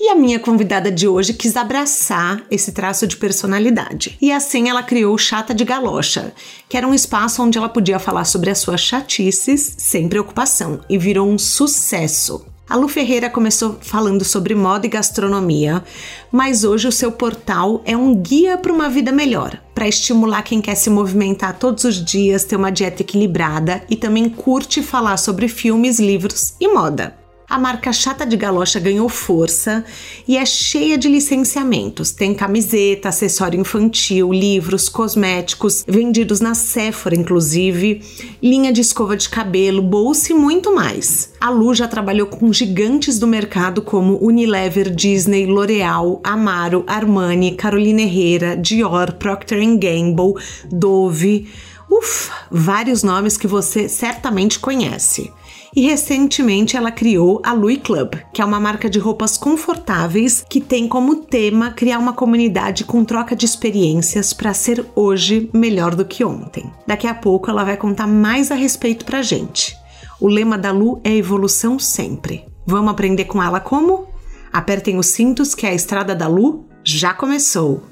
E a minha convidada de hoje quis abraçar esse traço de personalidade. E assim ela criou Chata de Galocha, que era um espaço onde ela podia falar sobre as suas chatices sem preocupação, e virou um sucesso. A Lu Ferreira começou falando sobre moda e gastronomia, mas hoje o seu portal é um guia para uma vida melhor, para estimular quem quer se movimentar todos os dias, ter uma dieta equilibrada e também curte falar sobre filmes, livros e moda. A marca Chata de Galocha ganhou força e é cheia de licenciamentos. Tem camiseta, acessório infantil, livros, cosméticos, vendidos na Sephora, inclusive, linha de escova de cabelo, bolsa e muito mais. A Lu já trabalhou com gigantes do mercado como Unilever, Disney, L'Oreal, Amaro, Armani, Carolina Herrera, Dior, Procter Gamble, Dove. Ufa, vários nomes que você certamente conhece e recentemente ela criou a Louis Club, que é uma marca de roupas confortáveis que tem como tema criar uma comunidade com troca de experiências para ser hoje melhor do que ontem. Daqui a pouco ela vai contar mais a respeito pra gente. O lema da Lu é evolução sempre. Vamos aprender com ela como? Apertem os cintos que a estrada da Lu já começou.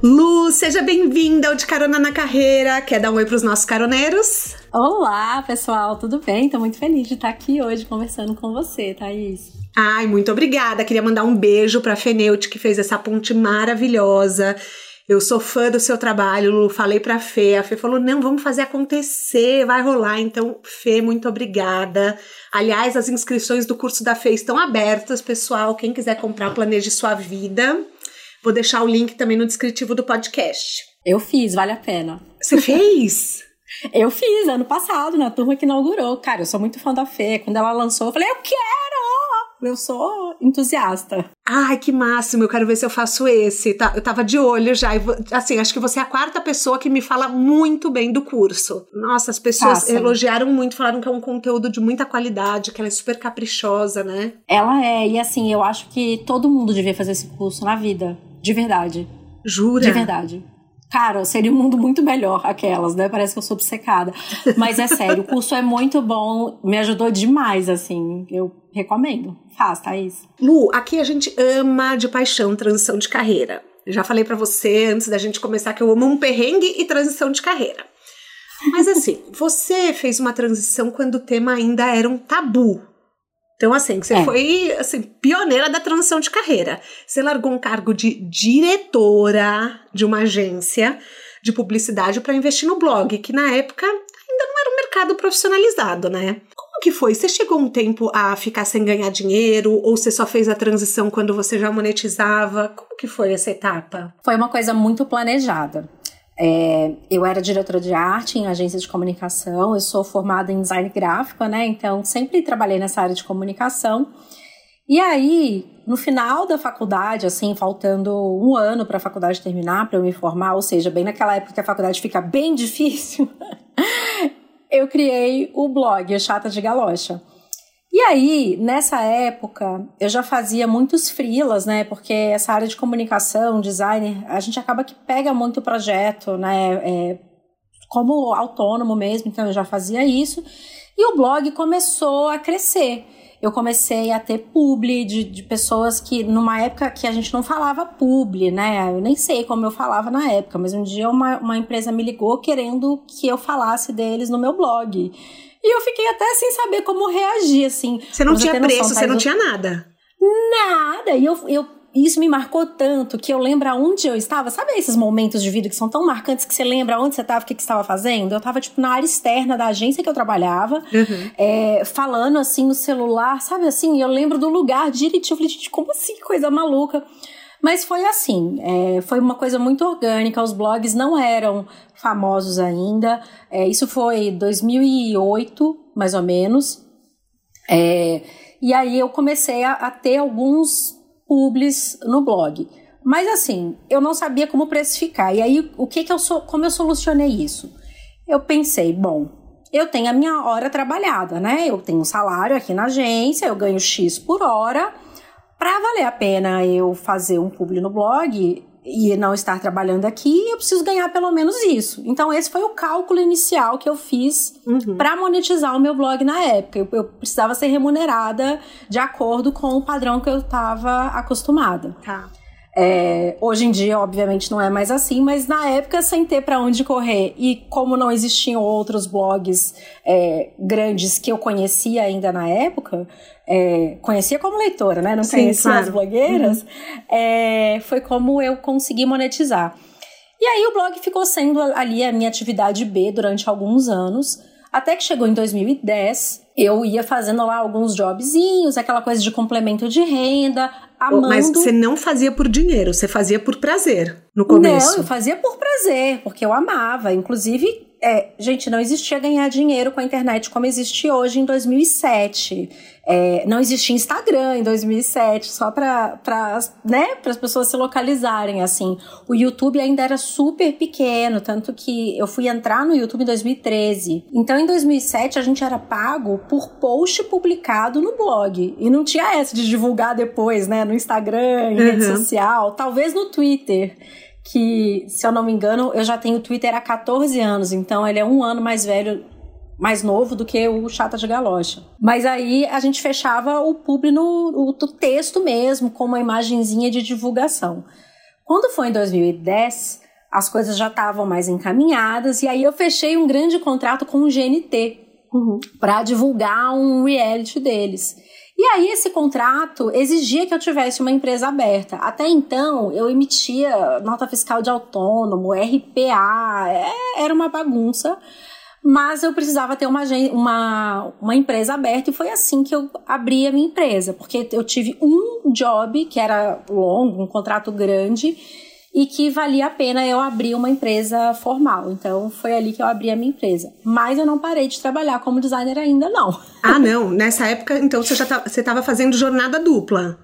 Lu, seja bem-vinda ao De Carona na Carreira. Quer dar um oi para os nossos caroneiros? Olá, pessoal, tudo bem? Estou muito feliz de estar aqui hoje conversando com você, Thaís. Ai, muito obrigada. Queria mandar um beijo para a Feneute, que fez essa ponte maravilhosa. Eu sou fã do seu trabalho, Lu. Falei pra Fê. A Fê falou: não, vamos fazer acontecer, vai rolar. Então, Fê, muito obrigada. Aliás, as inscrições do curso da Fê estão abertas, pessoal. Quem quiser comprar, planeje sua vida. Vou deixar o link também no descritivo do podcast. Eu fiz, vale a pena. Você fez? eu fiz ano passado, na turma que inaugurou. Cara, eu sou muito fã da Fê. Quando ela lançou, eu falei, eu quero! Eu sou entusiasta. Ai, que máximo, eu quero ver se eu faço esse. Tá, eu tava de olho já. assim, acho que você é a quarta pessoa que me fala muito bem do curso. Nossa, as pessoas Faça. elogiaram muito, falaram que é um conteúdo de muita qualidade, que ela é super caprichosa, né? Ela é, e assim, eu acho que todo mundo devia fazer esse curso na vida. De verdade. Jura? De verdade. Cara, seria um mundo muito melhor aquelas, né? Parece que eu sou obcecada. Mas é sério, o curso é muito bom, me ajudou demais, assim. Eu recomendo. Faz, Thaís. Lu, aqui a gente ama de paixão transição de carreira. Já falei para você antes da gente começar que eu amo um perrengue e transição de carreira. Mas assim, você fez uma transição quando o tema ainda era um tabu então, assim, você é. foi assim, pioneira da transição de carreira. Você largou um cargo de diretora de uma agência de publicidade para investir no blog, que na época ainda não era um mercado profissionalizado, né? Como que foi? Você chegou um tempo a ficar sem ganhar dinheiro ou você só fez a transição quando você já monetizava? Como que foi essa etapa? Foi uma coisa muito planejada. É, eu era diretora de arte em agência de comunicação, eu sou formada em design gráfico, né? Então sempre trabalhei nessa área de comunicação. E aí, no final da faculdade, assim, faltando um ano para a faculdade terminar, para eu me formar, ou seja, bem naquela época que a faculdade fica bem difícil, eu criei o blog Chata de Galocha. E aí, nessa época, eu já fazia muitos freelas, né? Porque essa área de comunicação, designer, a gente acaba que pega muito projeto, né? É, como autônomo mesmo, então eu já fazia isso. E o blog começou a crescer. Eu comecei a ter publi de, de pessoas que, numa época que a gente não falava publi, né? Eu nem sei como eu falava na época, mas um dia uma, uma empresa me ligou querendo que eu falasse deles no meu blog. E eu fiquei até sem saber como reagir, assim. Você não tinha preço, você não tinha nada. Nada. E eu, eu isso me marcou tanto que eu lembro aonde eu estava. Sabe esses momentos de vida que são tão marcantes que você lembra onde você estava, o que, que você estava fazendo? Eu estava, tipo, na área externa da agência que eu trabalhava, uhum. é, falando assim no celular, sabe assim? Eu lembro do lugar direitinho. Eu falei, gente, como assim? Coisa maluca. Mas foi assim, é, foi uma coisa muito orgânica, os blogs não eram famosos ainda. É, isso foi 2008, mais ou menos. É, E aí eu comecei a, a ter alguns publis no blog. Mas assim, eu não sabia como precificar. E aí, o que que eu como eu solucionei isso? Eu pensei, bom, eu tenho a minha hora trabalhada, né? Eu tenho um salário aqui na agência, eu ganho X por hora. Para valer a pena eu fazer um publi no blog e não estar trabalhando aqui, eu preciso ganhar pelo menos isso. Então, esse foi o cálculo inicial que eu fiz uhum. para monetizar o meu blog na época. Eu, eu, precisava ser remunerada de acordo com o padrão que eu estava acostumada. Tá. É, hoje em dia, obviamente, não é mais assim, mas na época, sem ter para onde correr e como não existiam outros blogs é, grandes que eu conhecia ainda na época, é, conhecia como leitora, né? Não Sim, conhecia claro. as blogueiras, uhum. É, foi como eu consegui monetizar. E aí o blog ficou sendo ali a minha atividade B durante alguns anos, até que chegou em 2010, eu ia fazendo lá alguns jobzinhos, aquela coisa de complemento de renda, amando. Mas você não fazia por dinheiro, você fazia por prazer no começo. Não, eu fazia por prazer, porque eu amava. Inclusive, é, gente, não existia ganhar dinheiro com a internet como existe hoje em 2007. É, não existia Instagram em 2007, só para né, as pessoas se localizarem, assim. O YouTube ainda era super pequeno, tanto que eu fui entrar no YouTube em 2013. Então, em 2007, a gente era pago por post publicado no blog. E não tinha essa de divulgar depois, né, no Instagram, em uhum. rede social, talvez no Twitter que, se eu não me engano, eu já tenho Twitter há 14 anos, então ele é um ano mais velho, mais novo do que o Chata de Galocha. Mas aí a gente fechava o público no o, texto mesmo, com uma imagenzinha de divulgação. Quando foi em 2010, as coisas já estavam mais encaminhadas, e aí eu fechei um grande contrato com o GNT. Uhum. para divulgar um reality deles. E aí esse contrato exigia que eu tivesse uma empresa aberta. Até então eu emitia nota fiscal de autônomo, RPA, é, era uma bagunça. Mas eu precisava ter uma, uma, uma empresa aberta e foi assim que eu abri a minha empresa. Porque eu tive um job que era longo, um contrato grande, e que valia a pena eu abrir uma empresa formal. Então foi ali que eu abri a minha empresa. Mas eu não parei de trabalhar como designer ainda não. Ah, não. Nessa época, então você já tá, você estava fazendo jornada dupla.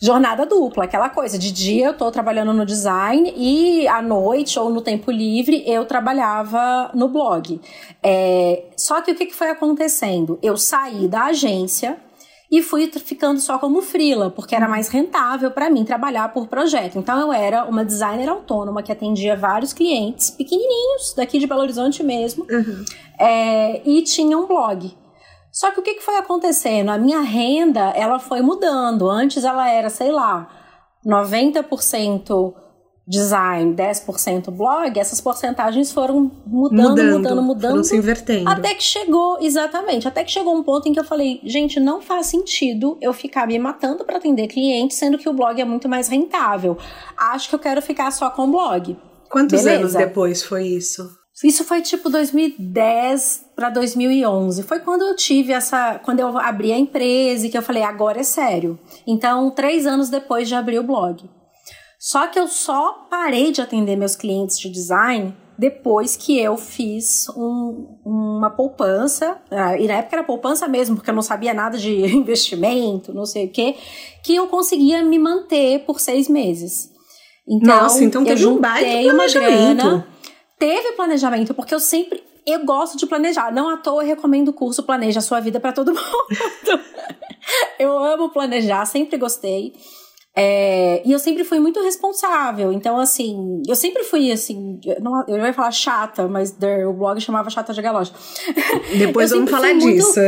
Jornada dupla, aquela coisa. De dia eu estou trabalhando no design e à noite ou no tempo livre eu trabalhava no blog. É, só que o que, que foi acontecendo? Eu saí da agência e fui ficando só como frila, porque era mais rentável para mim trabalhar por projeto. Então eu era uma designer autônoma que atendia vários clientes pequenininhos, daqui de Belo Horizonte mesmo, uhum. é, e tinha um blog. Só que o que, que foi acontecendo? A minha renda, ela foi mudando. Antes ela era, sei lá, 90% design, 10% blog, essas porcentagens foram mudando, mudando, mudando, mudando. Foram se invertendo. Até que chegou, exatamente, até que chegou um ponto em que eu falei, gente, não faz sentido eu ficar me matando para atender clientes, sendo que o blog é muito mais rentável. Acho que eu quero ficar só com o blog. Quantos Beleza? anos depois foi isso? Isso foi tipo 2010 para 2011. Foi quando eu tive essa. Quando eu abri a empresa e que eu falei, agora é sério. Então, três anos depois de abrir o blog. Só que eu só parei de atender meus clientes de design depois que eu fiz um, uma poupança, ah, e na época era poupança mesmo, porque eu não sabia nada de investimento, não sei o quê, que eu conseguia me manter por seis meses. Então, Nossa, então teve um baita planejamento. Grana, teve planejamento, porque eu sempre eu gosto de planejar. Não à toa eu recomendo o curso Planeja a Sua Vida para todo mundo. eu amo planejar, sempre gostei. É, e eu sempre fui muito responsável. Então, assim, eu sempre fui assim. Não, eu ia falar chata, mas o blog chamava Chata de Galocha. Depois vamos falar disso.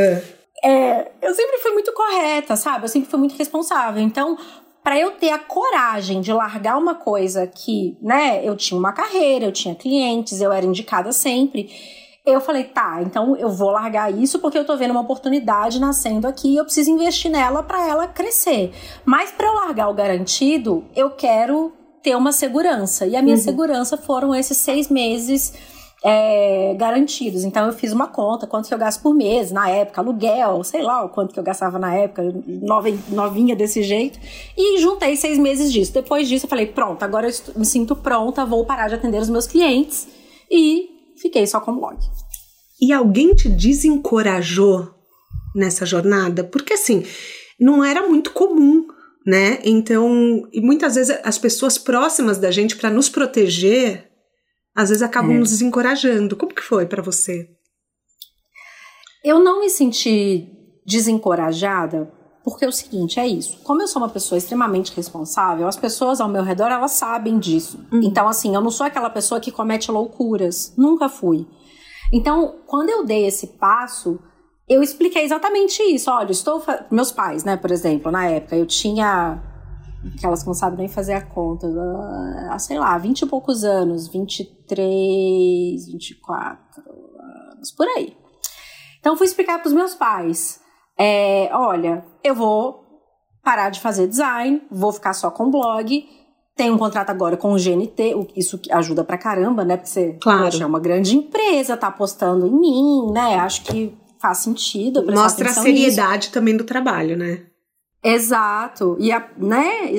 é, eu sempre fui muito correta, sabe? Eu sempre fui muito responsável. Então, para eu ter a coragem de largar uma coisa que, né, eu tinha uma carreira, eu tinha clientes, eu era indicada sempre eu falei, tá, então eu vou largar isso porque eu tô vendo uma oportunidade nascendo aqui e eu preciso investir nela para ela crescer. Mas para eu largar o garantido, eu quero ter uma segurança. E a minha uhum. segurança foram esses seis meses é, garantidos. Então eu fiz uma conta, quanto que eu gasto por mês, na época, aluguel, sei lá o quanto que eu gastava na época, novinha desse jeito, e juntei seis meses disso. Depois disso eu falei, pronto, agora eu me sinto pronta, vou parar de atender os meus clientes e fiquei só com o blog. E alguém te desencorajou nessa jornada? Porque assim, não era muito comum, né? Então, e muitas vezes as pessoas próximas da gente para nos proteger, às vezes acabam é. nos desencorajando. Como que foi para você? Eu não me senti desencorajada porque é o seguinte, é isso. Como eu sou uma pessoa extremamente responsável, as pessoas ao meu redor, elas sabem disso. Uhum. Então, assim, eu não sou aquela pessoa que comete loucuras. Nunca fui. Então, quando eu dei esse passo, eu expliquei exatamente isso. Olha, estou. Meus pais, né, por exemplo, na época, eu tinha. Aquelas que não sabem nem fazer a conta, ah, sei lá, 20 e poucos anos, 23, 24 anos, por aí. Então, fui explicar para os meus pais é, olha, eu vou parar de fazer design, vou ficar só com blog. Tenho um contrato agora com o GNT, isso ajuda pra caramba, né? Porque você claro. poxa, é uma grande empresa, tá apostando em mim, né? Acho que faz sentido. Mostra a seriedade nisso. também do trabalho, né? Exato. E a, né?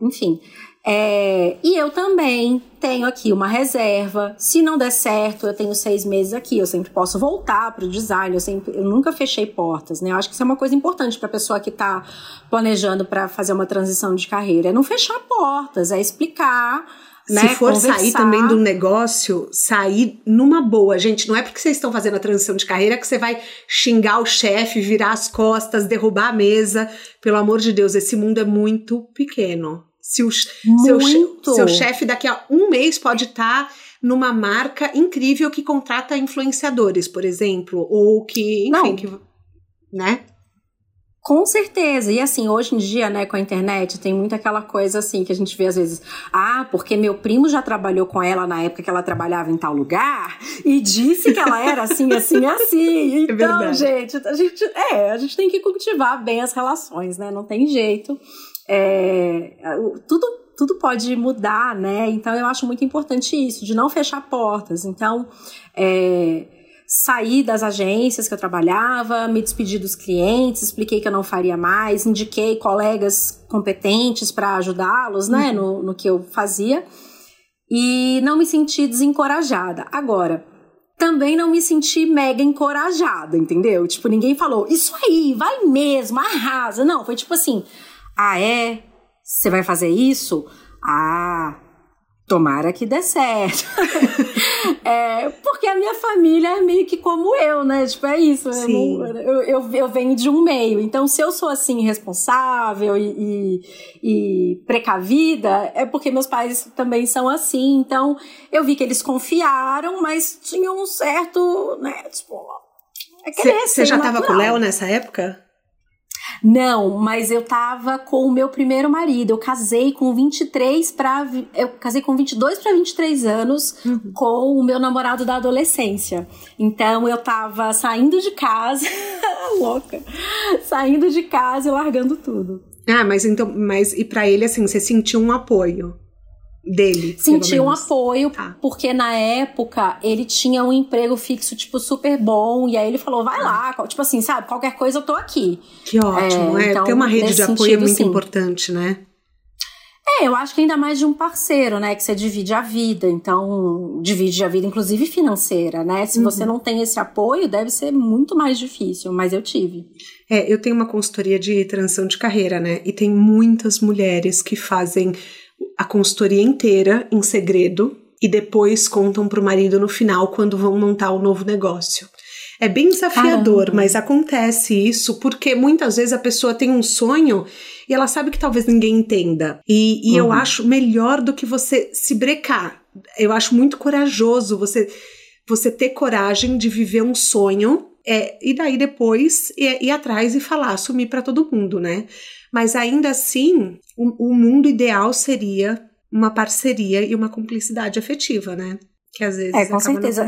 Enfim. É, e eu também tenho aqui uma reserva. Se não der certo, eu tenho seis meses aqui. Eu sempre posso voltar para o design. Eu, sempre, eu nunca fechei portas, né? Eu acho que isso é uma coisa importante para a pessoa que está planejando para fazer uma transição de carreira. É não fechar portas, é explicar. Se né, for conversar. sair também do negócio, sair numa boa. Gente, não é porque vocês estão fazendo a transição de carreira que você vai xingar o chefe, virar as costas, derrubar a mesa. Pelo amor de Deus, esse mundo é muito pequeno. Se o seu, seu chefe daqui a um mês pode estar tá numa marca incrível que contrata influenciadores, por exemplo, ou que, enfim, Não. que, né? Com certeza. E assim, hoje em dia, né, com a internet, tem muito aquela coisa assim que a gente vê às vezes, ah, porque meu primo já trabalhou com ela na época que ela trabalhava em tal lugar e disse que ela era assim, assim, assim. É então, é gente, a gente, é, a gente tem que cultivar bem as relações, né? Não tem jeito é, tudo, tudo pode mudar, né? Então eu acho muito importante isso, de não fechar portas. Então, é, saí das agências que eu trabalhava, me despedi dos clientes, expliquei que eu não faria mais, indiquei colegas competentes para ajudá-los, né, uhum. no, no que eu fazia. E não me senti desencorajada. Agora, também não me senti mega encorajada, entendeu? Tipo, ninguém falou, isso aí, vai mesmo, arrasa. Não, foi tipo assim, ah, é? Você vai fazer isso? Ah, tomara que dê certo. é, porque a minha família é meio que como eu, né? Tipo, é isso. Eu, eu, eu, eu, venho de um meio. Então, se eu sou assim, responsável e, e, e, precavida, é porque meus pais também são assim. Então, eu vi que eles confiaram, mas tinham um certo, né? Tipo, Você já estava com o Léo nessa época? Não, mas eu tava com o meu primeiro marido. Eu casei com 23 para eu casei com 22 para 23 anos uhum. com o meu namorado da adolescência. Então eu tava saindo de casa, louca, saindo de casa e largando tudo. Ah, mas então, mas e para ele assim, você sentiu um apoio? Dele. Senti um apoio, tá. porque na época ele tinha um emprego fixo, tipo, super bom, e aí ele falou, vai lá, tipo assim, sabe, qualquer coisa eu tô aqui. Que ótimo, é, é então, ter uma rede de apoio sentido, é muito sim. importante, né? É, eu acho que ainda mais de um parceiro, né? Que você divide a vida. Então, divide a vida, inclusive financeira, né? Se uhum. você não tem esse apoio, deve ser muito mais difícil, mas eu tive. É, eu tenho uma consultoria de transição de carreira, né? E tem muitas mulheres que fazem a consultoria inteira em segredo e depois contam para o marido no final quando vão montar o novo negócio. É bem desafiador, Caramba. mas acontece isso porque muitas vezes a pessoa tem um sonho e ela sabe que talvez ninguém entenda. E, e uhum. eu acho melhor do que você se brecar. Eu acho muito corajoso você, você ter coragem de viver um sonho é, e daí depois ir, ir atrás e falar, assumir para todo mundo, né? Mas ainda assim, o, o mundo ideal seria uma parceria e uma cumplicidade afetiva, né? que às vezes é, com certeza.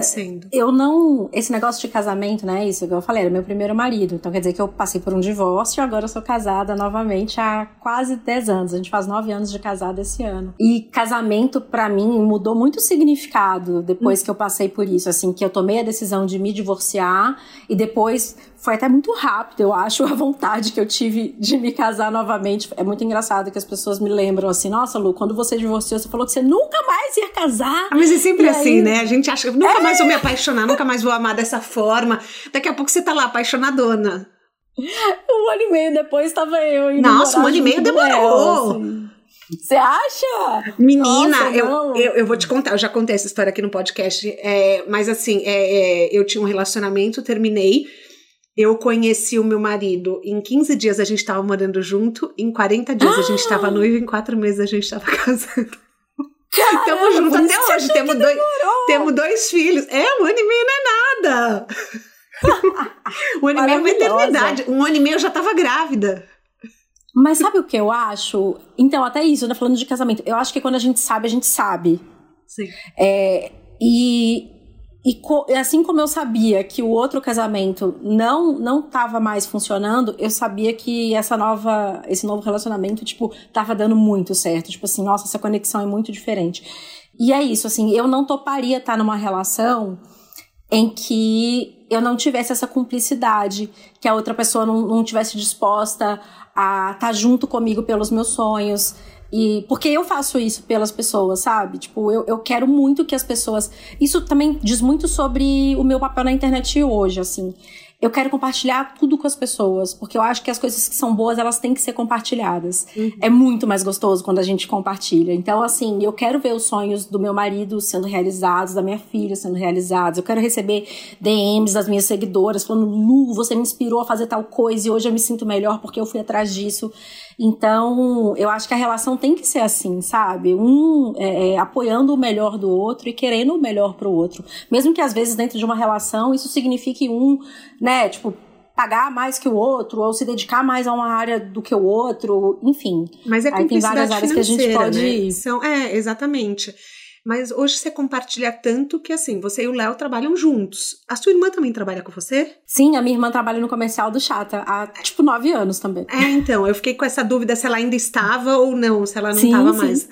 Eu não. Esse negócio de casamento, né? Isso que eu falei, era meu primeiro marido. Então quer dizer que eu passei por um divórcio e agora eu sou casada novamente há quase 10 anos. A gente faz 9 anos de casada esse ano. E casamento, para mim, mudou muito o significado depois hum. que eu passei por isso. Assim, que eu tomei a decisão de me divorciar e depois foi até muito rápido, eu acho, a vontade que eu tive de me casar novamente. É muito engraçado que as pessoas me lembram assim: nossa, Lu, quando você divorciou, você falou que você nunca mais ia casar. Ah, mas é sempre e assim, aí... né? A gente acha que nunca é... mais vou me apaixonar, nunca mais vou amar dessa forma. Daqui a pouco você tá lá apaixonadona. Um ano e meio depois estava eu indo Nossa, um ano e meio demorou. Assim. Você acha? Menina, Nossa, eu, eu, eu, vou te contar, eu já contei essa história aqui no podcast, é, mas assim, é, é, eu tinha um relacionamento, terminei, eu conheci o meu marido, em 15 dias a gente estava morando junto, em 40 dias ah! a gente estava noivo, em 4 meses a gente estava casando. Estamos juntos até hoje, temos dois, temos dois filhos. É, um ano e meio não é nada. um ano e meio é uma eternidade. Um ano e meio eu já estava grávida. Mas sabe o que eu acho? Então, até isso, né, falando de casamento, eu acho que quando a gente sabe, a gente sabe. Sim. É, e, e assim como eu sabia que o outro casamento não não estava mais funcionando, eu sabia que essa nova esse novo relacionamento tipo tava dando muito certo, tipo assim, nossa, essa conexão é muito diferente. E é isso, assim, eu não toparia estar numa relação em que eu não tivesse essa cumplicidade, que a outra pessoa não, não tivesse disposta a estar tá junto comigo pelos meus sonhos. E porque eu faço isso pelas pessoas, sabe? Tipo, eu, eu quero muito que as pessoas. Isso também diz muito sobre o meu papel na internet hoje, assim eu quero compartilhar tudo com as pessoas, porque eu acho que as coisas que são boas, elas têm que ser compartilhadas. Uhum. É muito mais gostoso quando a gente compartilha. Então, assim, eu quero ver os sonhos do meu marido sendo realizados, da minha filha sendo realizados. Eu quero receber DMs das minhas seguidoras falando, Lu, você me inspirou a fazer tal coisa e hoje eu me sinto melhor porque eu fui atrás disso. Então, eu acho que a relação tem que ser assim, sabe? Um é, é, apoiando o melhor do outro e querendo o melhor pro outro. Mesmo que às vezes dentro de uma relação isso signifique um, né, tipo, pagar mais que o outro ou se dedicar mais a uma área do que o outro, enfim. Mas é Aí tem várias áreas que a gente pode né? ir. São, é, exatamente. Mas hoje você compartilha tanto que assim, você e o Léo trabalham juntos. A sua irmã também trabalha com você? Sim, a minha irmã trabalha no comercial do Chata há tipo nove anos também. É, então, eu fiquei com essa dúvida se ela ainda estava ou não, se ela não estava mais.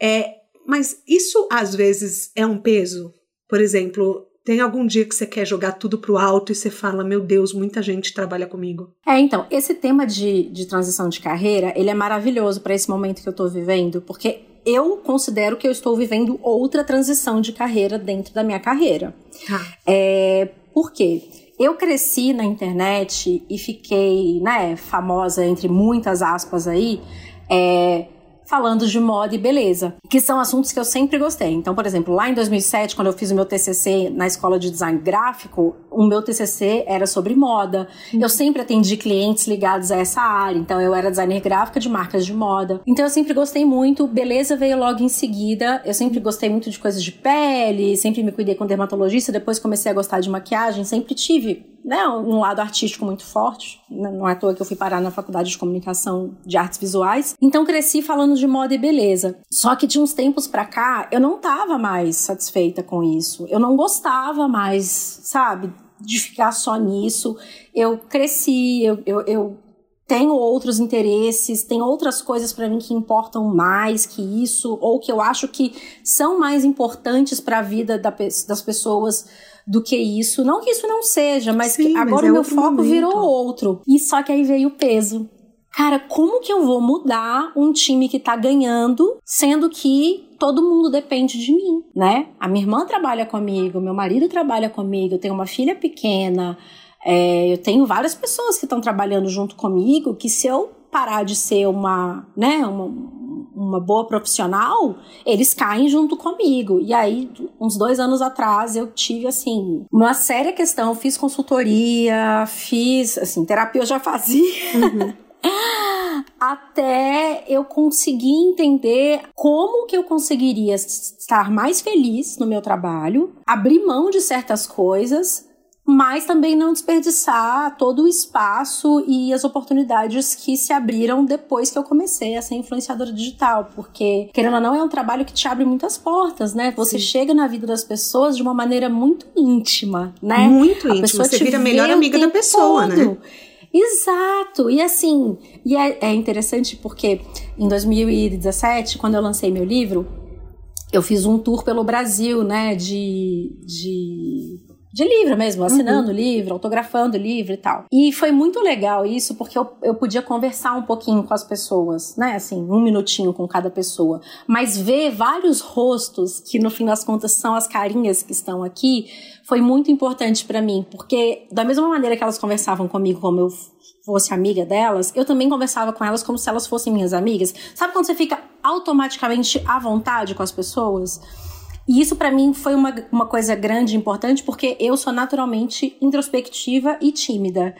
É, mas isso às vezes é um peso? Por exemplo, tem algum dia que você quer jogar tudo pro alto e você fala, meu Deus, muita gente trabalha comigo? É, então, esse tema de, de transição de carreira, ele é maravilhoso para esse momento que eu tô vivendo, porque eu considero que eu estou vivendo outra transição de carreira dentro da minha carreira. Ah. É, por quê? Eu cresci na internet e fiquei, né, famosa entre muitas aspas aí, é, falando de moda e beleza, que são assuntos que eu sempre gostei. Então, por exemplo, lá em 2007, quando eu fiz o meu TCC na escola de design gráfico, o meu TCC era sobre moda. Eu sempre atendi clientes ligados a essa área, então eu era designer gráfica de marcas de moda. Então eu sempre gostei muito, beleza veio logo em seguida. Eu sempre gostei muito de coisas de pele, sempre me cuidei com dermatologista, depois comecei a gostar de maquiagem, sempre tive né, um lado artístico muito forte. Né, não é à toa que eu fui parar na faculdade de comunicação de artes visuais. Então cresci falando de moda e beleza. Só que de uns tempos pra cá, eu não tava mais satisfeita com isso. Eu não gostava mais, sabe, de ficar só nisso. Eu cresci, eu, eu, eu tenho outros interesses, tem outras coisas para mim que importam mais que isso, ou que eu acho que são mais importantes para a vida da, das pessoas do que isso. Não que isso não seja, mas Sim, que agora mas é o meu foco momento. virou outro. E só que aí veio o peso. Cara, como que eu vou mudar um time que tá ganhando, sendo que todo mundo depende de mim, né? A minha irmã trabalha comigo, meu marido trabalha comigo, eu tenho uma filha pequena, é, eu tenho várias pessoas que estão trabalhando junto comigo que se eu parar de ser uma, né, uma, uma boa profissional, eles caem junto comigo. E aí, uns dois anos atrás, eu tive, assim, uma séria questão. Fiz consultoria, fiz, assim, terapia eu já fazia. Uhum. Até eu conseguir entender como que eu conseguiria estar mais feliz no meu trabalho, abrir mão de certas coisas mas também não desperdiçar todo o espaço e as oportunidades que se abriram depois que eu comecei a ser influenciadora digital, porque querendo ou não é um trabalho que te abre muitas portas, né? Você Sim. chega na vida das pessoas de uma maneira muito íntima, né? Muito a íntima, você vira a melhor amiga da pessoa, todo. né? Exato! E assim, e é, é interessante porque em 2017, quando eu lancei meu livro, eu fiz um tour pelo Brasil, né, de, de de livro mesmo, assinando uhum. livro, autografando livro e tal. E foi muito legal isso, porque eu, eu podia conversar um pouquinho com as pessoas, né? Assim, um minutinho com cada pessoa. Mas ver vários rostos, que no fim das contas são as carinhas que estão aqui, foi muito importante para mim, porque da mesma maneira que elas conversavam comigo, como eu fosse amiga delas, eu também conversava com elas como se elas fossem minhas amigas. Sabe quando você fica automaticamente à vontade com as pessoas? E isso para mim foi uma, uma coisa grande e importante porque eu sou naturalmente introspectiva e tímida.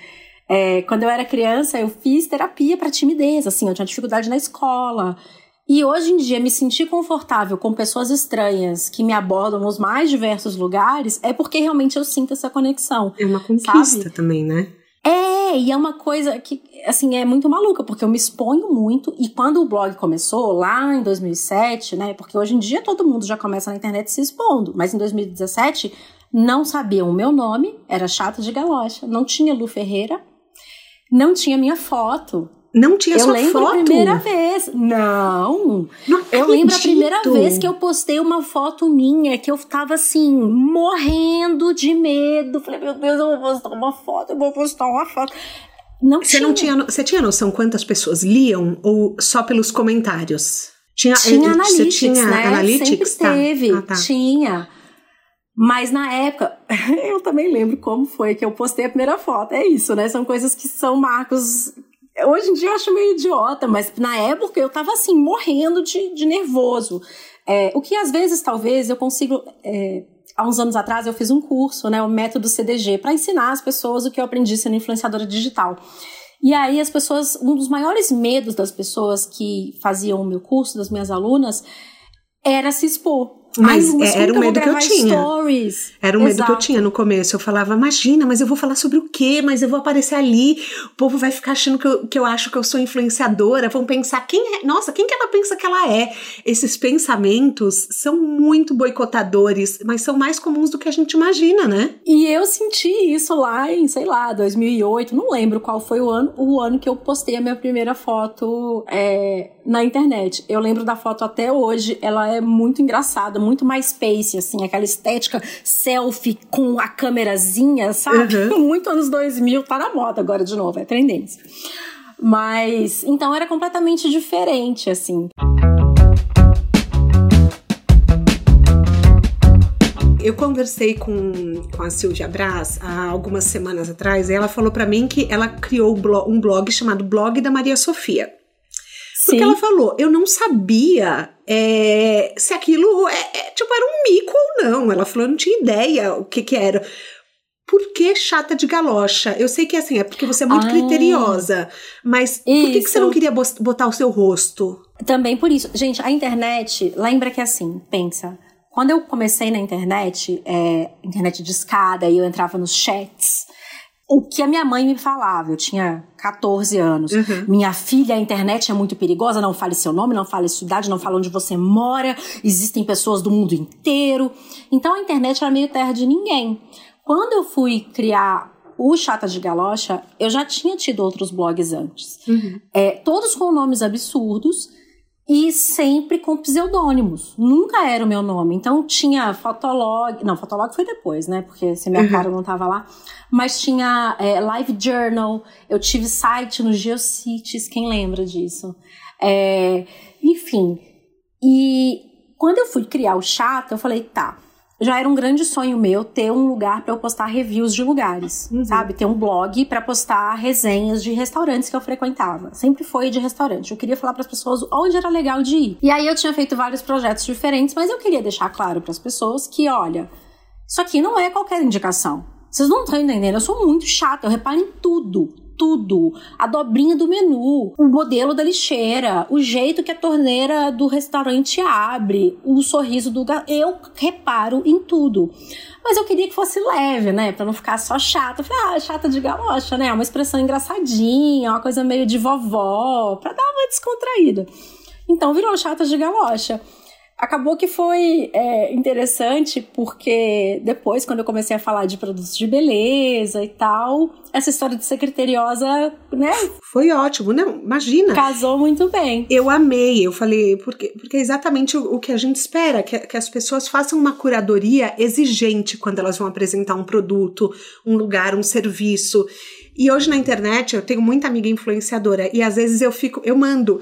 É, quando eu era criança, eu fiz terapia para timidez, assim, eu tinha dificuldade na escola. E hoje em dia, me sentir confortável com pessoas estranhas que me abordam nos mais diversos lugares é porque realmente eu sinto essa conexão. É uma conquista sabe? também, né? É, e é uma coisa que, assim, é muito maluca, porque eu me exponho muito, e quando o blog começou, lá em 2007, né, porque hoje em dia todo mundo já começa na internet se expondo, mas em 2017 não sabiam o meu nome, era Chata de Galocha, não tinha Lu Ferreira, não tinha minha foto, não tinha eu sua lembro foto? a primeira vez. Não. não eu lembro a primeira vez que eu postei uma foto minha, que eu tava assim, morrendo de medo. Falei, meu Deus, eu vou postar uma foto, eu vou postar uma foto. Não você tinha. não tinha, você tinha noção quantas pessoas liam ou só pelos comentários? Tinha, tinha eh, analytics, tinha né? Analytics? Sempre tá. teve, ah, tá. tinha. Mas na época, eu também lembro como foi que eu postei a primeira foto. É isso, né? São coisas que são marcos Hoje em dia eu acho meio idiota, mas na época eu tava assim, morrendo de, de nervoso. É, o que às vezes, talvez, eu consigo. É, há uns anos atrás eu fiz um curso, né, o método CDG, para ensinar as pessoas o que eu aprendi sendo influenciadora digital. E aí as pessoas, um dos maiores medos das pessoas que faziam o meu curso, das minhas alunas, era se expor. Mas, Ai, é, era o medo que eu tinha. Stories? Era o medo Exato. que eu tinha no começo. Eu falava, imagina, mas eu vou falar sobre o quê? Mas eu vou aparecer ali, o povo vai ficar achando que eu, que eu acho que eu sou influenciadora, vão pensar, quem é? Nossa, quem que ela pensa que ela é? Esses pensamentos são muito boicotadores, mas são mais comuns do que a gente imagina, né? E eu senti isso lá em, sei lá, 2008, não lembro qual foi o ano, o ano que eu postei a minha primeira foto é, na internet. Eu lembro da foto até hoje, ela é muito engraçada, muito mais space, assim, aquela estética selfie com a câmerazinha, sabe? Uhum. Muito anos 2000, tá na moda agora de novo, é tendência. Mas, então era completamente diferente, assim. eu conversei com, com a Silvia Braz há algumas semanas atrás e ela falou para mim que ela criou um blog chamado Blog da Maria Sofia. Porque Sim. ela falou, eu não sabia é, se aquilo é, é, tipo, era um mico ou não. Ela falou, eu não tinha ideia o que que era. Por que chata de galocha? Eu sei que assim, é porque você é muito ah, criteriosa, mas por que, que você não queria botar o seu rosto? Também por isso. Gente, a internet, lembra que assim, pensa, quando eu comecei na internet, é, internet de escada, e eu entrava nos chats, o que a minha mãe me falava. Eu tinha 14 anos. Uhum. Minha filha, a internet é muito perigosa, não fale seu nome, não fale sua idade, não fale onde você mora, existem pessoas do mundo inteiro. Então a internet era meio terra de ninguém. Quando eu fui criar o Chata de Galocha, eu já tinha tido outros blogs antes. Uhum. É, todos com nomes absurdos e sempre com pseudônimos. Nunca era o meu nome. Então tinha Fotolog. Não, Fotolog foi depois, né? Porque se minha uhum. cara não tava lá. Mas tinha é, Live Journal. Eu tive site no Geocities. Quem lembra disso? É, enfim. E quando eu fui criar o chat, eu falei, tá já era um grande sonho meu ter um lugar para eu postar reviews de lugares, uhum. sabe? Ter um blog para postar resenhas de restaurantes que eu frequentava. Sempre foi de restaurante. Eu queria falar para as pessoas onde era legal de ir. E aí eu tinha feito vários projetos diferentes, mas eu queria deixar claro para as pessoas que, olha, isso aqui não é qualquer indicação. Vocês não estão entendendo, eu sou muito chata, eu reparo em tudo tudo. A dobrinha do menu, o modelo da lixeira, o jeito que a torneira do restaurante abre, o sorriso do gato. Eu reparo em tudo. Mas eu queria que fosse leve, né? Pra não ficar só chata. Falei, ah, chata de galocha, né? Uma expressão engraçadinha, uma coisa meio de vovó, pra dar uma descontraída. Então virou chata de galocha. Acabou que foi é, interessante porque depois, quando eu comecei a falar de produtos de beleza e tal, essa história de ser criteriosa, né? Foi ótimo, não, imagina. Casou muito bem. Eu amei, eu falei, porque, porque é exatamente o, o que a gente espera, que, que as pessoas façam uma curadoria exigente quando elas vão apresentar um produto, um lugar, um serviço. E hoje na internet eu tenho muita amiga influenciadora e às vezes eu fico, eu mando,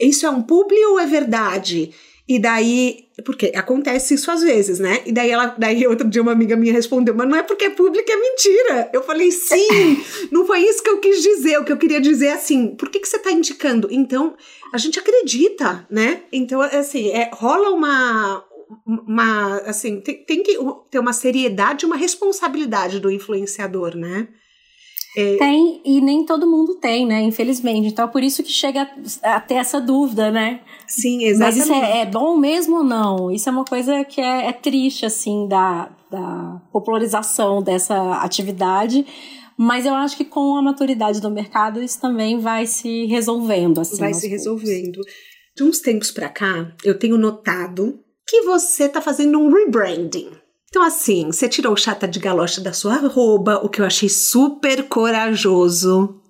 isso é um publi ou é verdade? E daí, porque acontece isso às vezes, né? E daí ela, daí outro dia uma amiga minha respondeu, mas não é porque é público, é mentira. Eu falei, sim, não foi isso que eu quis dizer. O que eu queria dizer é assim, por que, que você tá indicando? Então, a gente acredita, né? Então, assim, é, rola uma, uma assim, tem, tem que ter uma seriedade, uma responsabilidade do influenciador, né? É... Tem, e nem todo mundo tem, né? Infelizmente. Então é por isso que chega a ter essa dúvida, né? Sim, exatamente. Mas isso é, é bom mesmo ou não? Isso é uma coisa que é, é triste, assim, da, da popularização dessa atividade. Mas eu acho que com a maturidade do mercado isso também vai se resolvendo. Assim, vai se resolvendo. De uns tempos para cá, eu tenho notado que você tá fazendo um rebranding. Então, assim, você tirou o chata de galocha da sua arroba, o que eu achei super corajoso.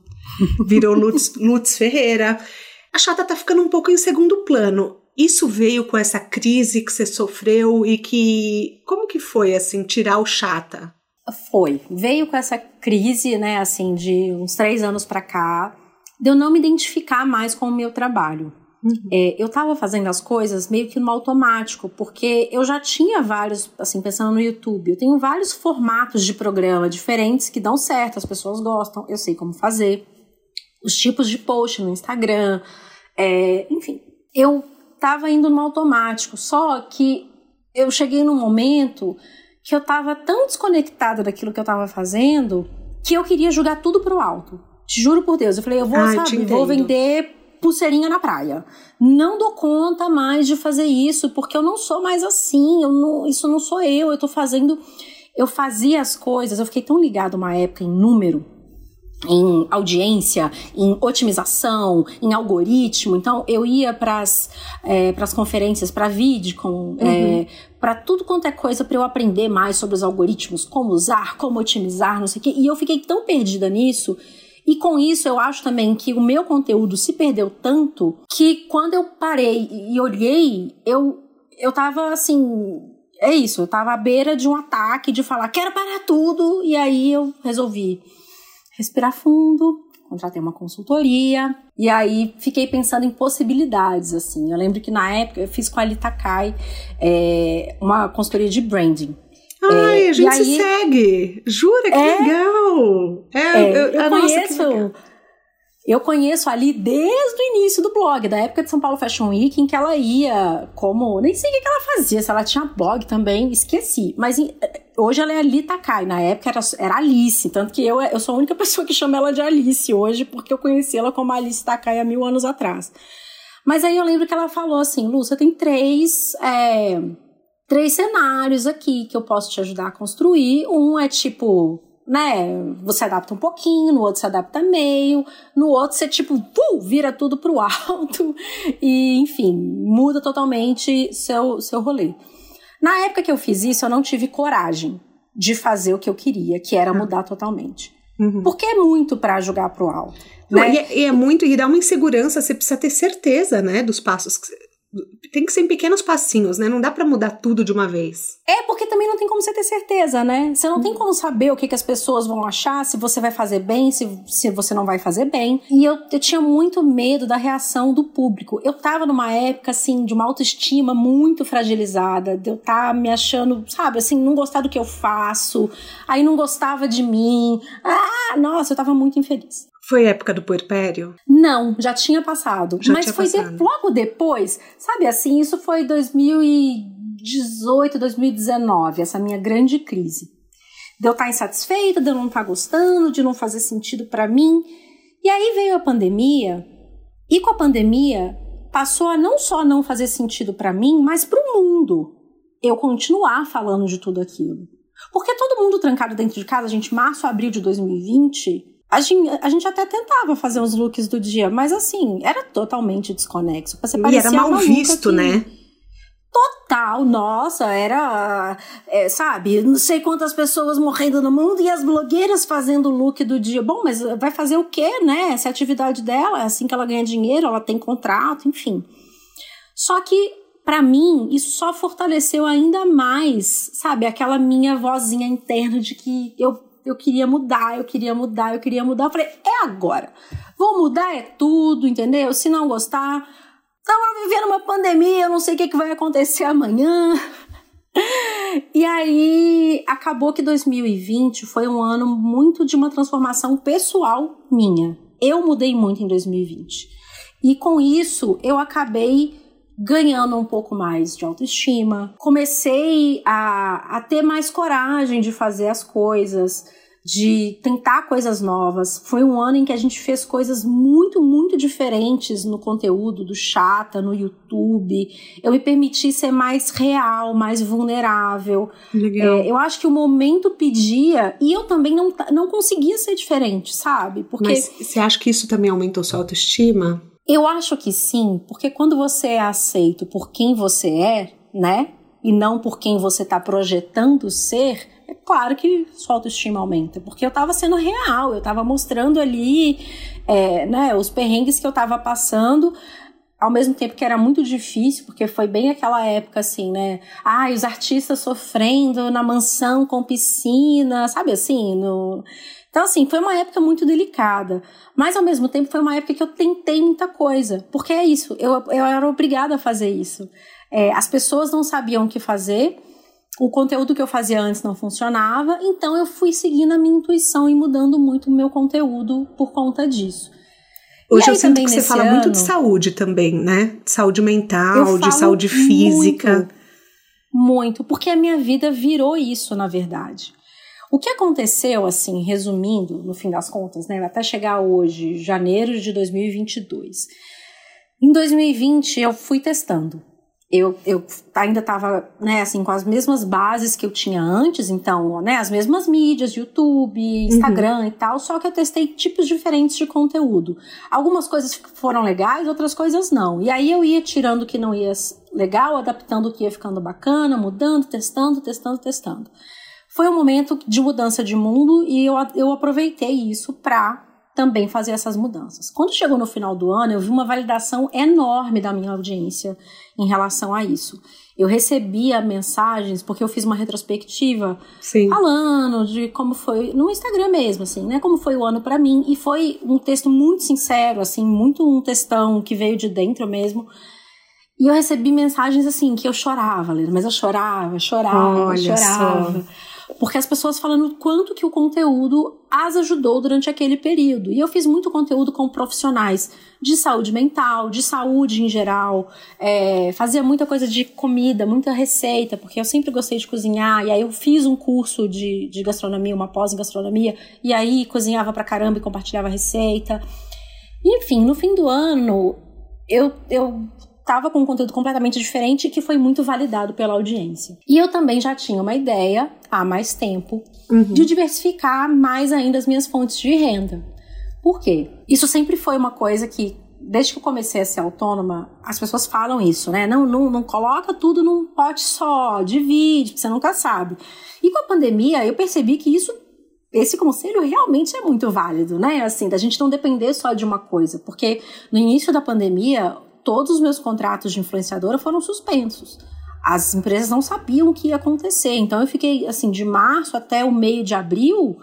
Virou Lutz, Lutz Ferreira. A chata tá ficando um pouco em segundo plano. Isso veio com essa crise que você sofreu e que. Como que foi, assim, tirar o chata? Foi. Veio com essa crise, né, assim, de uns três anos para cá, de eu não me identificar mais com o meu trabalho. Uhum. É, eu estava fazendo as coisas meio que no automático, porque eu já tinha vários, assim, pensando no YouTube, eu tenho vários formatos de programa diferentes que dão certo, as pessoas gostam, eu sei como fazer, os tipos de post no Instagram, é, enfim. Eu estava indo no automático, só que eu cheguei num momento que eu estava tão desconectada daquilo que eu estava fazendo que eu queria jogar tudo pro alto. Te juro por Deus. Eu falei, eu vou, Ai, sabe, vou vender pulseirinha na praia. Não dou conta mais de fazer isso, porque eu não sou mais assim, eu não, isso não sou eu, eu tô fazendo. Eu fazia as coisas, eu fiquei tão ligado uma época em número, em audiência, em otimização, em algoritmo. Então, eu ia para as é, conferências, para vídeo, é, uhum. é, para tudo quanto é coisa para eu aprender mais sobre os algoritmos, como usar, como otimizar, não sei o quê. E eu fiquei tão perdida nisso e com isso eu acho também que o meu conteúdo se perdeu tanto que quando eu parei e olhei, eu, eu tava assim. É isso, eu tava à beira de um ataque, de falar, quero parar tudo, e aí eu resolvi respirar fundo, contratei uma consultoria, e aí fiquei pensando em possibilidades, assim. Eu lembro que na época eu fiz com a Alita Kai é, uma consultoria de branding. Ai, é, a gente aí, se segue. Jura que é, legal. É, é eu, eu conheço. Eu conheço ali desde o início do blog, da época de São Paulo Fashion Week, em que ela ia como. Nem sei o que ela fazia, se ela tinha blog também, esqueci. Mas hoje ela é Alita Kai, na época era, era Alice, tanto que eu, eu sou a única pessoa que chama ela de Alice hoje, porque eu conheci ela como Alice Takai há mil anos atrás. Mas aí eu lembro que ela falou assim: Lu, você tem três. É, três cenários aqui que eu posso te ajudar a construir. Um é tipo, né, você adapta um pouquinho, no outro você adapta meio, no outro você tipo, uh, vira tudo pro alto e, enfim, muda totalmente seu seu rolê. Na época que eu fiz isso, eu não tive coragem de fazer o que eu queria, que era ah. mudar totalmente. Uhum. Porque é muito para jogar pro alto. Né? e, é, e, é, muito, e dá uma insegurança, você precisa ter certeza, né, dos passos que tem que ser em pequenos passinhos, né? Não dá para mudar tudo de uma vez. É, porque também não tem como você ter certeza, né? Você não tem como saber o que, que as pessoas vão achar, se você vai fazer bem, se, se você não vai fazer bem. E eu, eu tinha muito medo da reação do público. Eu tava numa época, assim, de uma autoestima muito fragilizada, de eu estar tá me achando, sabe, assim, não gostar do que eu faço, aí não gostava de mim. Ah, nossa, eu tava muito infeliz. Foi época do puerpério? Não, já tinha passado. Já Mas tinha foi passado. De, logo depois, sabe assim, isso foi 2018, 2019, essa minha grande crise. De eu estar insatisfeita, de eu não estar gostando, de não fazer sentido para mim. E aí veio a pandemia, e com a pandemia passou a não só não fazer sentido para mim, mas para o mundo. Eu continuar falando de tudo aquilo. Porque todo mundo trancado dentro de casa, a gente, março, abril de 2020, a gente, a gente até tentava fazer os looks do dia, mas assim, era totalmente desconexo. Você e era mal visto, que... né? Total, nossa, era, é, sabe, não sei quantas pessoas morrendo no mundo e as blogueiras fazendo o look do dia. Bom, mas vai fazer o quê, né? Essa é atividade dela, é assim que ela ganha dinheiro, ela tem contrato, enfim. Só que, para mim, isso só fortaleceu ainda mais, sabe, aquela minha vozinha interna de que eu eu queria mudar, eu queria mudar, eu queria mudar. Eu falei, é agora. Vou mudar é tudo, entendeu? Se não gostar, estamos vivendo uma pandemia, eu não sei o que, que vai acontecer amanhã. E aí acabou que 2020 foi um ano muito de uma transformação pessoal minha. Eu mudei muito em 2020. E com isso eu acabei ganhando um pouco mais de autoestima. Comecei a, a ter mais coragem de fazer as coisas de tentar coisas novas. Foi um ano em que a gente fez coisas muito, muito diferentes no conteúdo do Chata, no YouTube. Eu me permiti ser mais real, mais vulnerável. Legal. É, eu acho que o momento pedia e eu também não, não conseguia ser diferente, sabe? Porque Mas você acha que isso também aumentou sua autoestima? Eu acho que sim, porque quando você é aceito por quem você é, né? E não por quem você está projetando ser, é claro que sua autoestima aumenta, porque eu estava sendo real, eu estava mostrando ali é, né, os perrengues que eu estava passando, ao mesmo tempo que era muito difícil, porque foi bem aquela época assim, né? Ah, os artistas sofrendo na mansão com piscina, sabe assim? No... Então, assim, foi uma época muito delicada. Mas, ao mesmo tempo, foi uma época que eu tentei muita coisa. Porque é isso, eu, eu era obrigada a fazer isso. É, as pessoas não sabiam o que fazer, o conteúdo que eu fazia antes não funcionava, então eu fui seguindo a minha intuição e mudando muito o meu conteúdo por conta disso. Hoje eu sinto que você fala ano, muito de saúde também, né? De saúde mental, de saúde física. Muito, muito, porque a minha vida virou isso, na verdade. O que aconteceu, assim, resumindo, no fim das contas, né, até chegar hoje, janeiro de 2022. Em 2020 eu fui testando eu, eu ainda estava, né, assim, com as mesmas bases que eu tinha antes, então, né, as mesmas mídias, YouTube, Instagram uhum. e tal, só que eu testei tipos diferentes de conteúdo. Algumas coisas foram legais, outras coisas não. E aí eu ia tirando o que não ia legal, adaptando o que ia ficando bacana, mudando, testando, testando, testando. Foi um momento de mudança de mundo e eu, eu aproveitei isso para também fazer essas mudanças. Quando chegou no final do ano, eu vi uma validação enorme da minha audiência em relação a isso. Eu recebia mensagens, porque eu fiz uma retrospectiva Sim. falando de como foi, no Instagram mesmo, assim, né? Como foi o ano para mim. E foi um texto muito sincero, assim, muito um textão que veio de dentro mesmo. E eu recebi mensagens assim, que eu chorava, mas eu chorava, chorava, Olha chorava. Só porque as pessoas falando o quanto que o conteúdo as ajudou durante aquele período. E eu fiz muito conteúdo com profissionais de saúde mental, de saúde em geral, é, fazia muita coisa de comida, muita receita, porque eu sempre gostei de cozinhar, e aí eu fiz um curso de, de gastronomia, uma pós em gastronomia, e aí cozinhava pra caramba e compartilhava receita. Enfim, no fim do ano, eu, eu estava com um conteúdo completamente diferente que foi muito validado pela audiência. E eu também já tinha uma ideia, há mais tempo, uhum. de diversificar mais ainda as minhas fontes de renda. Por quê? Isso sempre foi uma coisa que, desde que eu comecei a ser autônoma, as pessoas falam isso, né? Não, não, não coloca tudo num pote só, divide, você nunca sabe. E com a pandemia, eu percebi que isso esse conselho realmente é muito válido, né? Assim, da gente não depender só de uma coisa, porque no início da pandemia, todos os meus contratos de influenciadora foram suspensos. As empresas não sabiam o que ia acontecer. Então eu fiquei assim de março até o meio de abril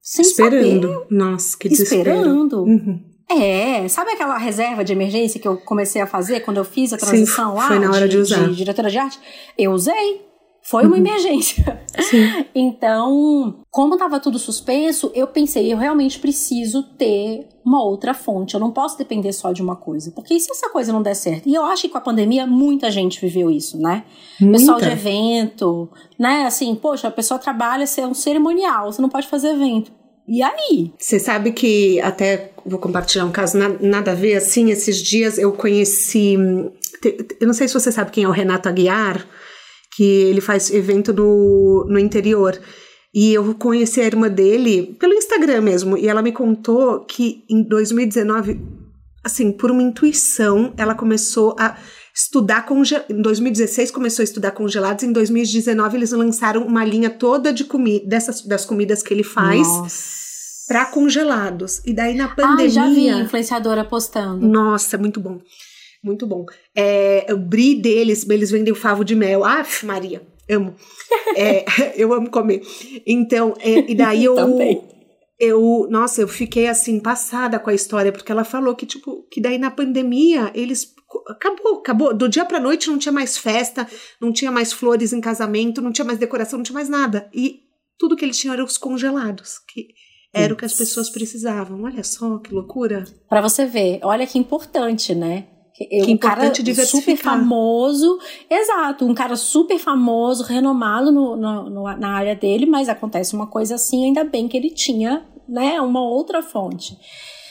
sem esperando. Saber, Nossa, que desespero. Esperando. Uhum. É, sabe aquela reserva de emergência que eu comecei a fazer quando eu fiz a transição Sim, lá? Foi na hora de, de usar. De diretora de arte? Eu usei. Foi uma uhum. emergência. Sim. Então, como estava tudo suspenso, eu pensei, eu realmente preciso ter uma outra fonte. Eu não posso depender só de uma coisa. Porque e se essa coisa não der certo? E eu acho que com a pandemia muita gente viveu isso, né? Muita. Pessoal de evento, né? Assim, poxa, a pessoa trabalha, ser é um cerimonial, você não pode fazer evento. E aí? Você sabe que até vou compartilhar um caso nada a ver, assim, esses dias eu conheci. Eu não sei se você sabe quem é o Renato Aguiar que ele faz evento no, no interior. E eu conheci a irmã dele pelo Instagram mesmo. E ela me contou que em 2019, assim, por uma intuição, ela começou a estudar congelados. Em 2016 começou a estudar congelados. Em 2019 eles lançaram uma linha toda de comida dessas das comidas que ele faz. Para congelados. E daí na pandemia. Ah, já vi influenciadora postando. Nossa, muito bom. Muito bom. É, o brie deles, eles vendem o favo de mel. Ah, Maria, amo. É, eu amo comer. Então, é, e daí eu. eu, nossa, eu fiquei assim passada com a história, porque ela falou que tipo, que daí na pandemia eles acabou, acabou, do dia para noite não tinha mais festa, não tinha mais flores em casamento, não tinha mais decoração, não tinha mais nada. E tudo que eles tinham eram os congelados, que era o que as pessoas precisavam. Olha só que loucura. Para você ver, olha que importante, né? Eu, que um cara super famoso, exato, um cara super famoso, renomado no, no, no, na área dele, mas acontece uma coisa assim, ainda bem que ele tinha, né, uma outra fonte.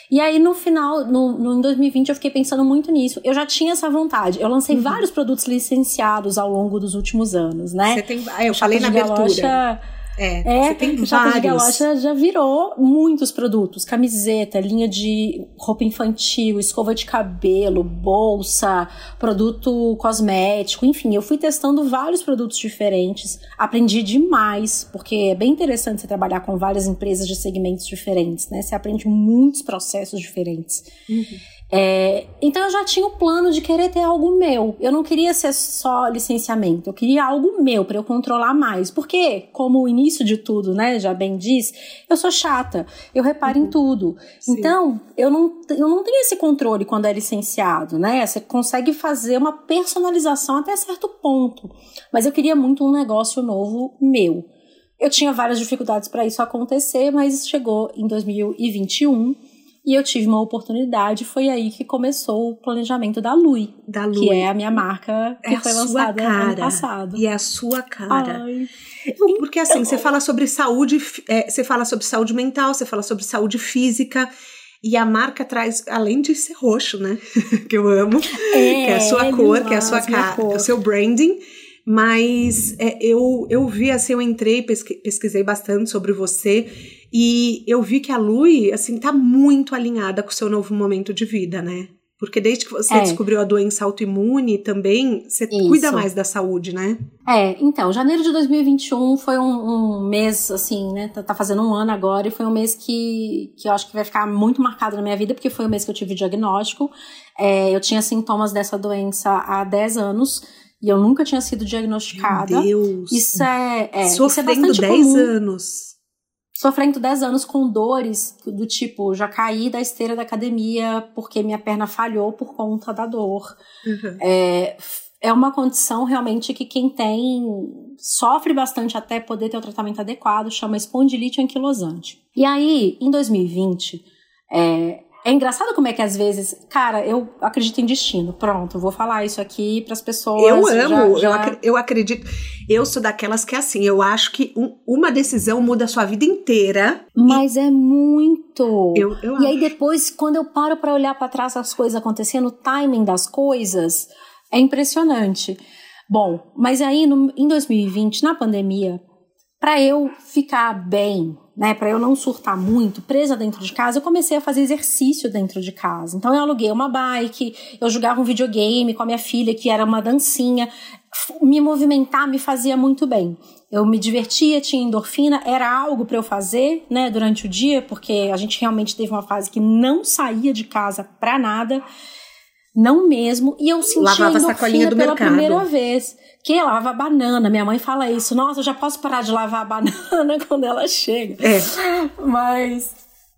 E aí, no final, no, no, em 2020, eu fiquei pensando muito nisso. Eu já tinha essa vontade. Eu lancei uhum. vários produtos licenciados ao longo dos últimos anos, né? Você tem. Ah, eu falei na abertura. Galocha, é, é você tem Chapa de Galocha já virou muitos produtos. Camiseta, linha de roupa infantil, escova de cabelo, bolsa, produto cosmético, enfim. Eu fui testando vários produtos diferentes. Aprendi demais, porque é bem interessante você trabalhar com várias empresas de segmentos diferentes, né? Você aprende muitos processos diferentes. Uhum. É, então eu já tinha o plano de querer ter algo meu. Eu não queria ser só licenciamento, eu queria algo meu para eu controlar mais. Porque, como o início de tudo, né, já bem diz, eu sou chata, eu reparo uhum. em tudo. Sim. Então, eu não, eu não tenho esse controle quando é licenciado, né? Você consegue fazer uma personalização até certo ponto. Mas eu queria muito um negócio novo meu. Eu tinha várias dificuldades para isso acontecer, mas chegou em 2021 e eu tive uma oportunidade, foi aí que começou o planejamento da Lui. Da Lui. Que é a minha marca que é foi lançada cara, ano passado. E é a sua cara. Ai. Porque assim, então... você fala sobre saúde, é, você fala sobre saúde mental, você fala sobre saúde física. E a marca traz, além de ser roxo, né? que eu amo, é, que é a sua cor, que é a sua cara, o seu branding. Mas é, eu, eu vi, assim, eu entrei, pesqui, pesquisei bastante sobre você e eu vi que a Lui, assim, tá muito alinhada com o seu novo momento de vida, né? Porque desde que você é. descobriu a doença autoimune também, você Isso. cuida mais da saúde, né? É, então, janeiro de 2021 foi um, um, mês, assim, né? Tá, tá, fazendo um ano agora, e foi um mês que, que eu acho que vai ficar muito marcado na minha vida, porque foi o mês que eu tive o diagnóstico. É, eu tinha sintomas dessa doença há 10 anos. E eu nunca tinha sido diagnosticada. Meu Deus! Isso é. é Sofrendo isso é 10 comum. anos sofrendo 10 anos com dores do tipo, já caí da esteira da academia porque minha perna falhou por conta da dor. Uhum. É, é uma condição realmente que quem tem sofre bastante até poder ter o tratamento adequado, chama espondilite anquilosante. E aí, em 2020, é, é engraçado como é que às vezes, cara, eu acredito em destino. Pronto, vou falar isso aqui para as pessoas. Eu amo, já, já... Eu, eu acredito. Eu sou daquelas que é assim, eu acho que um, uma decisão muda a sua vida inteira. Mas e... é muito. Eu, eu e acho. aí depois, quando eu paro para olhar para trás as coisas acontecendo, o timing das coisas é impressionante. Bom, mas aí no, em 2020, na pandemia, para eu ficar bem, né, para eu não surtar muito, presa dentro de casa, eu comecei a fazer exercício dentro de casa. Então eu aluguei uma bike, eu jogava um videogame com a minha filha, que era uma dancinha. Me movimentar me fazia muito bem. Eu me divertia, tinha endorfina, era algo para eu fazer, né, durante o dia, porque a gente realmente teve uma fase que não saía de casa para nada. Não mesmo. E eu senti Lavava a endorfina pela mercado. primeira vez. Que lava banana. Minha mãe fala isso. Nossa, eu já posso parar de lavar a banana quando ela chega. É. Mas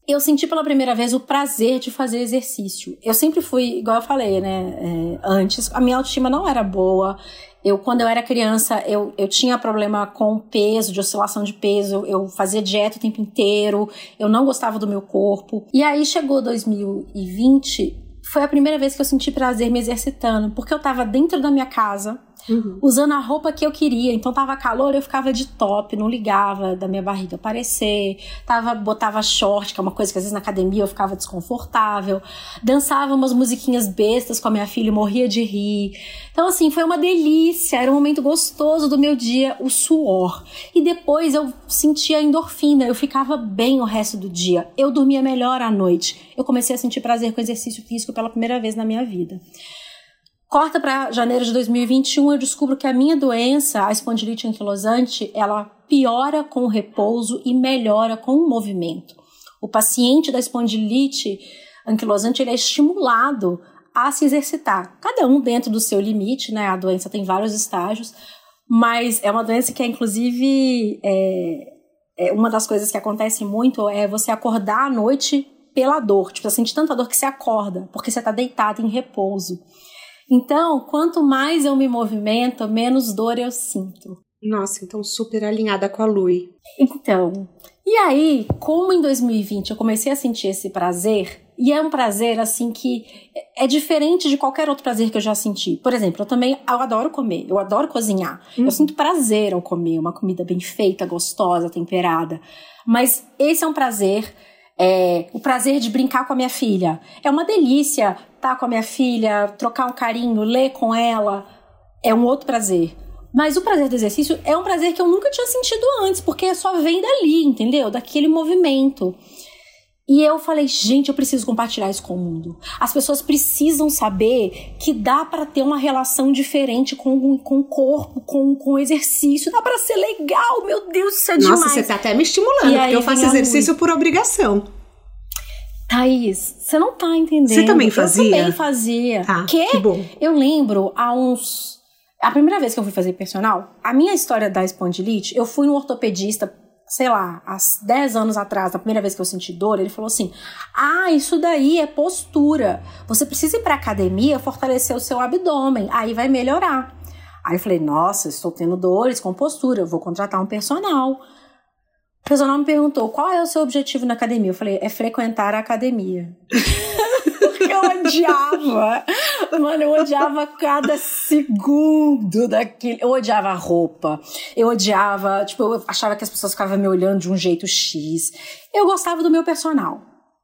eu senti pela primeira vez o prazer de fazer exercício. Eu sempre fui, igual eu falei, né? É, antes, a minha autoestima não era boa. Eu, quando eu era criança, eu, eu tinha problema com peso, de oscilação de peso. Eu fazia dieta o tempo inteiro. Eu não gostava do meu corpo. E aí chegou 2020 foi a primeira vez que eu senti prazer me exercitando, porque eu tava dentro da minha casa, uhum. usando a roupa que eu queria. Então tava calor, eu ficava de top, não ligava da minha barriga aparecer. Tava, botava short, que é uma coisa que às vezes na academia eu ficava desconfortável. Dançava umas musiquinhas bestas com a minha filha morria de rir. Então, assim, foi uma delícia, era um momento gostoso do meu dia, o suor. E depois eu sentia endorfina, eu ficava bem o resto do dia. Eu dormia melhor à noite. Eu comecei a sentir prazer com exercício físico pela primeira vez na minha vida. Corta para janeiro de 2021, eu descubro que a minha doença, a espondilite anquilosante, ela piora com o repouso e melhora com o movimento. O paciente da espondilite anquilosante ele é estimulado a se exercitar, cada um dentro do seu limite, né? A doença tem vários estágios, mas é uma doença que é inclusive é, é, uma das coisas que acontece muito é você acordar à noite pela dor. Tipo, você sente tanta dor que você acorda, porque você está deitado em repouso. Então, quanto mais eu me movimento, menos dor eu sinto. Nossa, então super alinhada com a Lui. Então, e aí, como em 2020 eu comecei a sentir esse prazer, e é um prazer assim que é diferente de qualquer outro prazer que eu já senti. Por exemplo, eu também eu adoro comer, eu adoro cozinhar. Uhum. Eu sinto prazer ao comer uma comida bem feita, gostosa, temperada. Mas esse é um prazer é, o prazer de brincar com a minha filha. É uma delícia com a minha filha, trocar um carinho, ler com ela. É um outro prazer. Mas o prazer do exercício é um prazer que eu nunca tinha sentido antes, porque só vem dali, entendeu? Daquele movimento. E eu falei, gente, eu preciso compartilhar isso com o mundo. As pessoas precisam saber que dá para ter uma relação diferente com, com o corpo, com, com o exercício. Dá para ser legal, meu Deus, isso é Nossa, demais. Nossa, você tá até me estimulando, e porque eu faço exercício por obrigação. Thaís, você não tá entendendo. Você também fazia? Eu também fazia. Ah, que? que bom. Eu lembro há uns... A primeira vez que eu fui fazer personal, a minha história da espondilite, eu fui no ortopedista sei lá, há 10 anos atrás, a primeira vez que eu senti dor, ele falou assim: Ah, isso daí é postura. Você precisa ir pra academia fortalecer o seu abdômen, aí vai melhorar. Aí eu falei: Nossa, estou tendo dores com postura, eu vou contratar um personal. O personal me perguntou: Qual é o seu objetivo na academia? Eu falei: É frequentar a academia. eu odiava. Mano, eu odiava cada segundo daquele. Eu odiava a roupa. Eu odiava. Tipo, eu achava que as pessoas ficavam me olhando de um jeito X. Eu gostava do meu personal.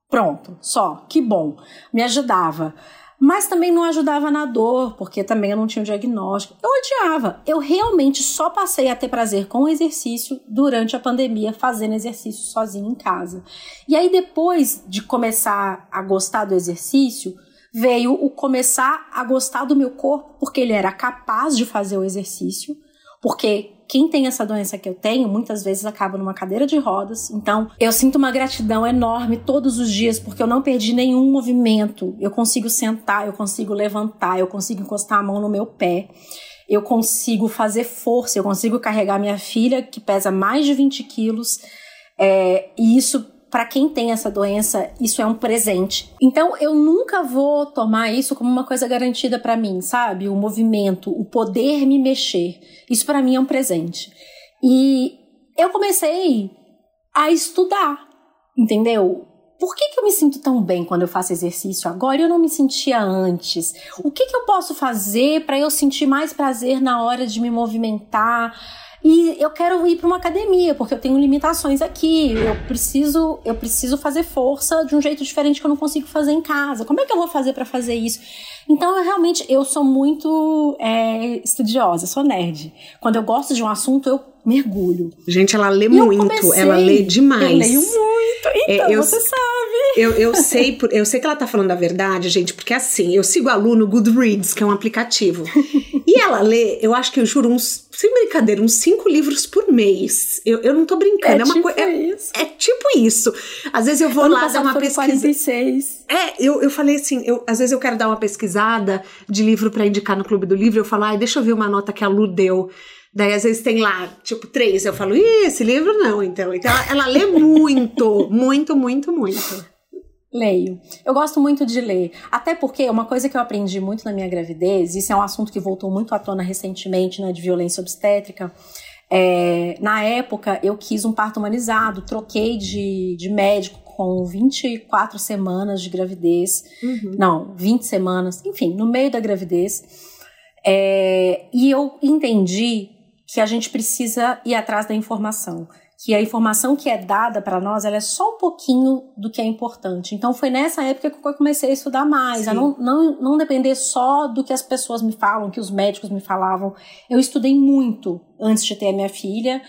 Pronto, só. Que bom. Me ajudava mas também não ajudava na dor, porque também eu não tinha o diagnóstico. Eu odiava. Eu realmente só passei a ter prazer com o exercício durante a pandemia, fazendo exercício sozinho em casa. E aí, depois de começar a gostar do exercício, veio o começar a gostar do meu corpo, porque ele era capaz de fazer o exercício, porque quem tem essa doença que eu tenho, muitas vezes acaba numa cadeira de rodas. Então, eu sinto uma gratidão enorme todos os dias, porque eu não perdi nenhum movimento. Eu consigo sentar, eu consigo levantar, eu consigo encostar a mão no meu pé. Eu consigo fazer força, eu consigo carregar minha filha, que pesa mais de 20 quilos. É, e isso para quem tem essa doença, isso é um presente. Então, eu nunca vou tomar isso como uma coisa garantida para mim, sabe? O movimento, o poder me mexer. Isso para mim é um presente. E eu comecei a estudar, entendeu? Por que, que eu me sinto tão bem quando eu faço exercício agora e eu não me sentia antes? O que, que eu posso fazer para eu sentir mais prazer na hora de me movimentar? E eu quero ir para uma academia, porque eu tenho limitações aqui. Eu preciso, eu preciso fazer força de um jeito diferente que eu não consigo fazer em casa. Como é que eu vou fazer para fazer isso? Então, eu realmente, eu sou muito é, estudiosa, sou nerd. Quando eu gosto de um assunto, eu mergulho. Gente, ela lê e muito, comecei, ela lê demais. Eu leio muito, então é, eu, você sabe. Eu, eu, sei, eu sei que ela tá falando a verdade, gente, porque assim, eu sigo a Lu no Goodreads, que é um aplicativo. e ela lê, eu acho que eu juro, uns, sem brincadeira, uns cinco livros por mês. Eu, eu não tô brincando, é, é uma tipo coisa. É, é, tipo isso. Às vezes eu vou ano lá dar uma pesquisa. 46. É, eu, eu falei assim, eu, às vezes eu quero dar uma pesquisada de livro para indicar no Clube do Livro, eu falo, ai, deixa eu ver uma nota que a Lu deu. Daí, às vezes, tem lá, tipo, três. Eu falo, ih, esse livro não, então. Então, ela, ela lê muito, muito, muito, muito. Leio. Eu gosto muito de ler. Até porque uma coisa que eu aprendi muito na minha gravidez, isso é um assunto que voltou muito à tona recentemente, né, de violência obstétrica. É, na época, eu quis um parto humanizado, troquei de, de médico com 24 semanas de gravidez. Uhum. Não, 20 semanas, enfim, no meio da gravidez. É, e eu entendi que a gente precisa ir atrás da informação que a informação que é dada para nós ela é só um pouquinho do que é importante. Então foi nessa época que eu comecei a estudar mais, Sim. a não, não, não depender só do que as pessoas me falam, que os médicos me falavam. Eu estudei muito antes de ter a minha filha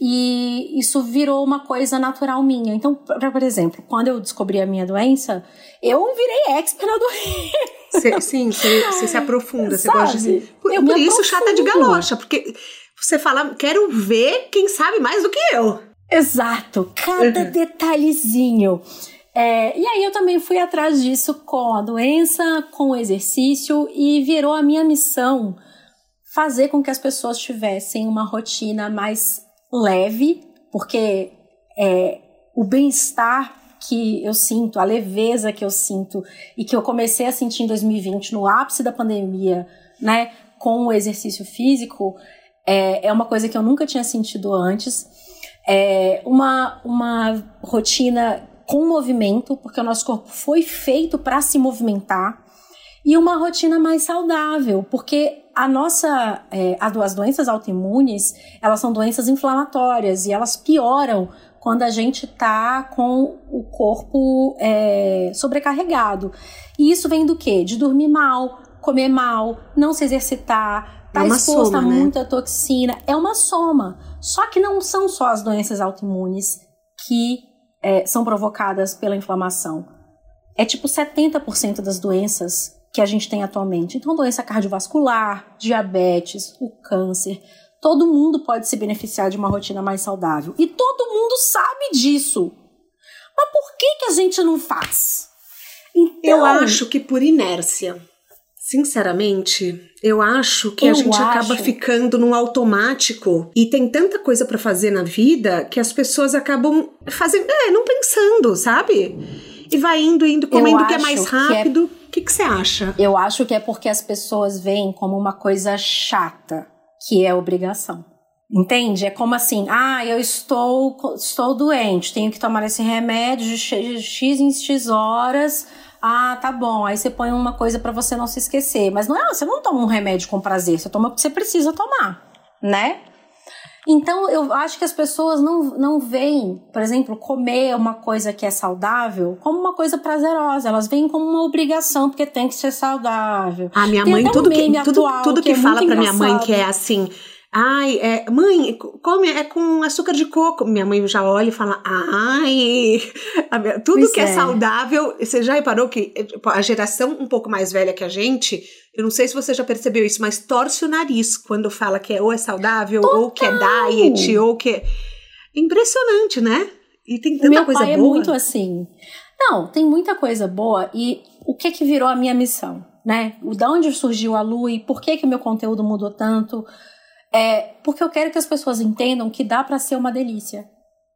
e isso virou uma coisa natural minha. Então, por exemplo, quando eu descobri a minha doença, eu virei expert na doença. Cê, sim, você se aprofunda, você gosta de. Por, por isso, chata de galocha, porque você fala, quero ver quem sabe mais do que eu. Exato, cada uhum. detalhezinho. É, e aí eu também fui atrás disso com a doença, com o exercício e virou a minha missão fazer com que as pessoas tivessem uma rotina mais leve, porque é, o bem-estar que eu sinto, a leveza que eu sinto e que eu comecei a sentir em 2020 no ápice da pandemia, né, com o exercício físico, é, é uma coisa que eu nunca tinha sentido antes. É uma, uma rotina com movimento, porque o nosso corpo foi feito para se movimentar, e uma rotina mais saudável, porque a nossa, é, as doenças autoimunes, elas são doenças inflamatórias e elas pioram quando a gente tá com o corpo é, sobrecarregado. E isso vem do quê? De dormir mal, comer mal, não se exercitar, tá é exposta soma, a né? muita toxina. É uma soma. Só que não são só as doenças autoimunes que é, são provocadas pela inflamação. É tipo 70% das doenças que a gente tem atualmente. Então, doença cardiovascular, diabetes, o câncer, Todo mundo pode se beneficiar de uma rotina mais saudável. E todo mundo sabe disso. Mas por que, que a gente não faz? Então, eu acho que por inércia. Sinceramente, eu acho que a gente acho. acaba ficando num automático e tem tanta coisa para fazer na vida que as pessoas acabam fazendo, é, não pensando, sabe? E vai indo, indo, comendo o que é mais rápido. O que, é... você acha? Eu acho que é porque as pessoas veem como uma coisa chata que é obrigação. Entende? É como assim, ah, eu estou, estou doente, tenho que tomar esse remédio de X em X horas. Ah, tá bom. Aí você põe uma coisa para você não se esquecer. Mas não é, você não toma um remédio com prazer, você toma porque você precisa tomar, né? Então, eu acho que as pessoas não, não veem, por exemplo, comer uma coisa que é saudável como uma coisa prazerosa. Elas veem como uma obrigação, porque tem que ser saudável. A minha tem mãe, tudo que, tudo, tudo que, que é fala pra minha mãe que é assim. Ai, é, mãe, come é com açúcar de coco. Minha mãe já olha e fala, ai, tudo pois que é. é saudável. Você já reparou que tipo, a geração um pouco mais velha que a gente eu não sei se você já percebeu isso, mas torce o nariz quando fala que é ou é saudável, Total. ou que é diet, ou que é. Impressionante, né? E tem tanta Meu coisa pai é boa. é muito assim. Não, tem muita coisa boa e o que que virou a minha missão, né? O da onde surgiu a Lu e por que que o meu conteúdo mudou tanto? É porque eu quero que as pessoas entendam que dá para ser uma delícia.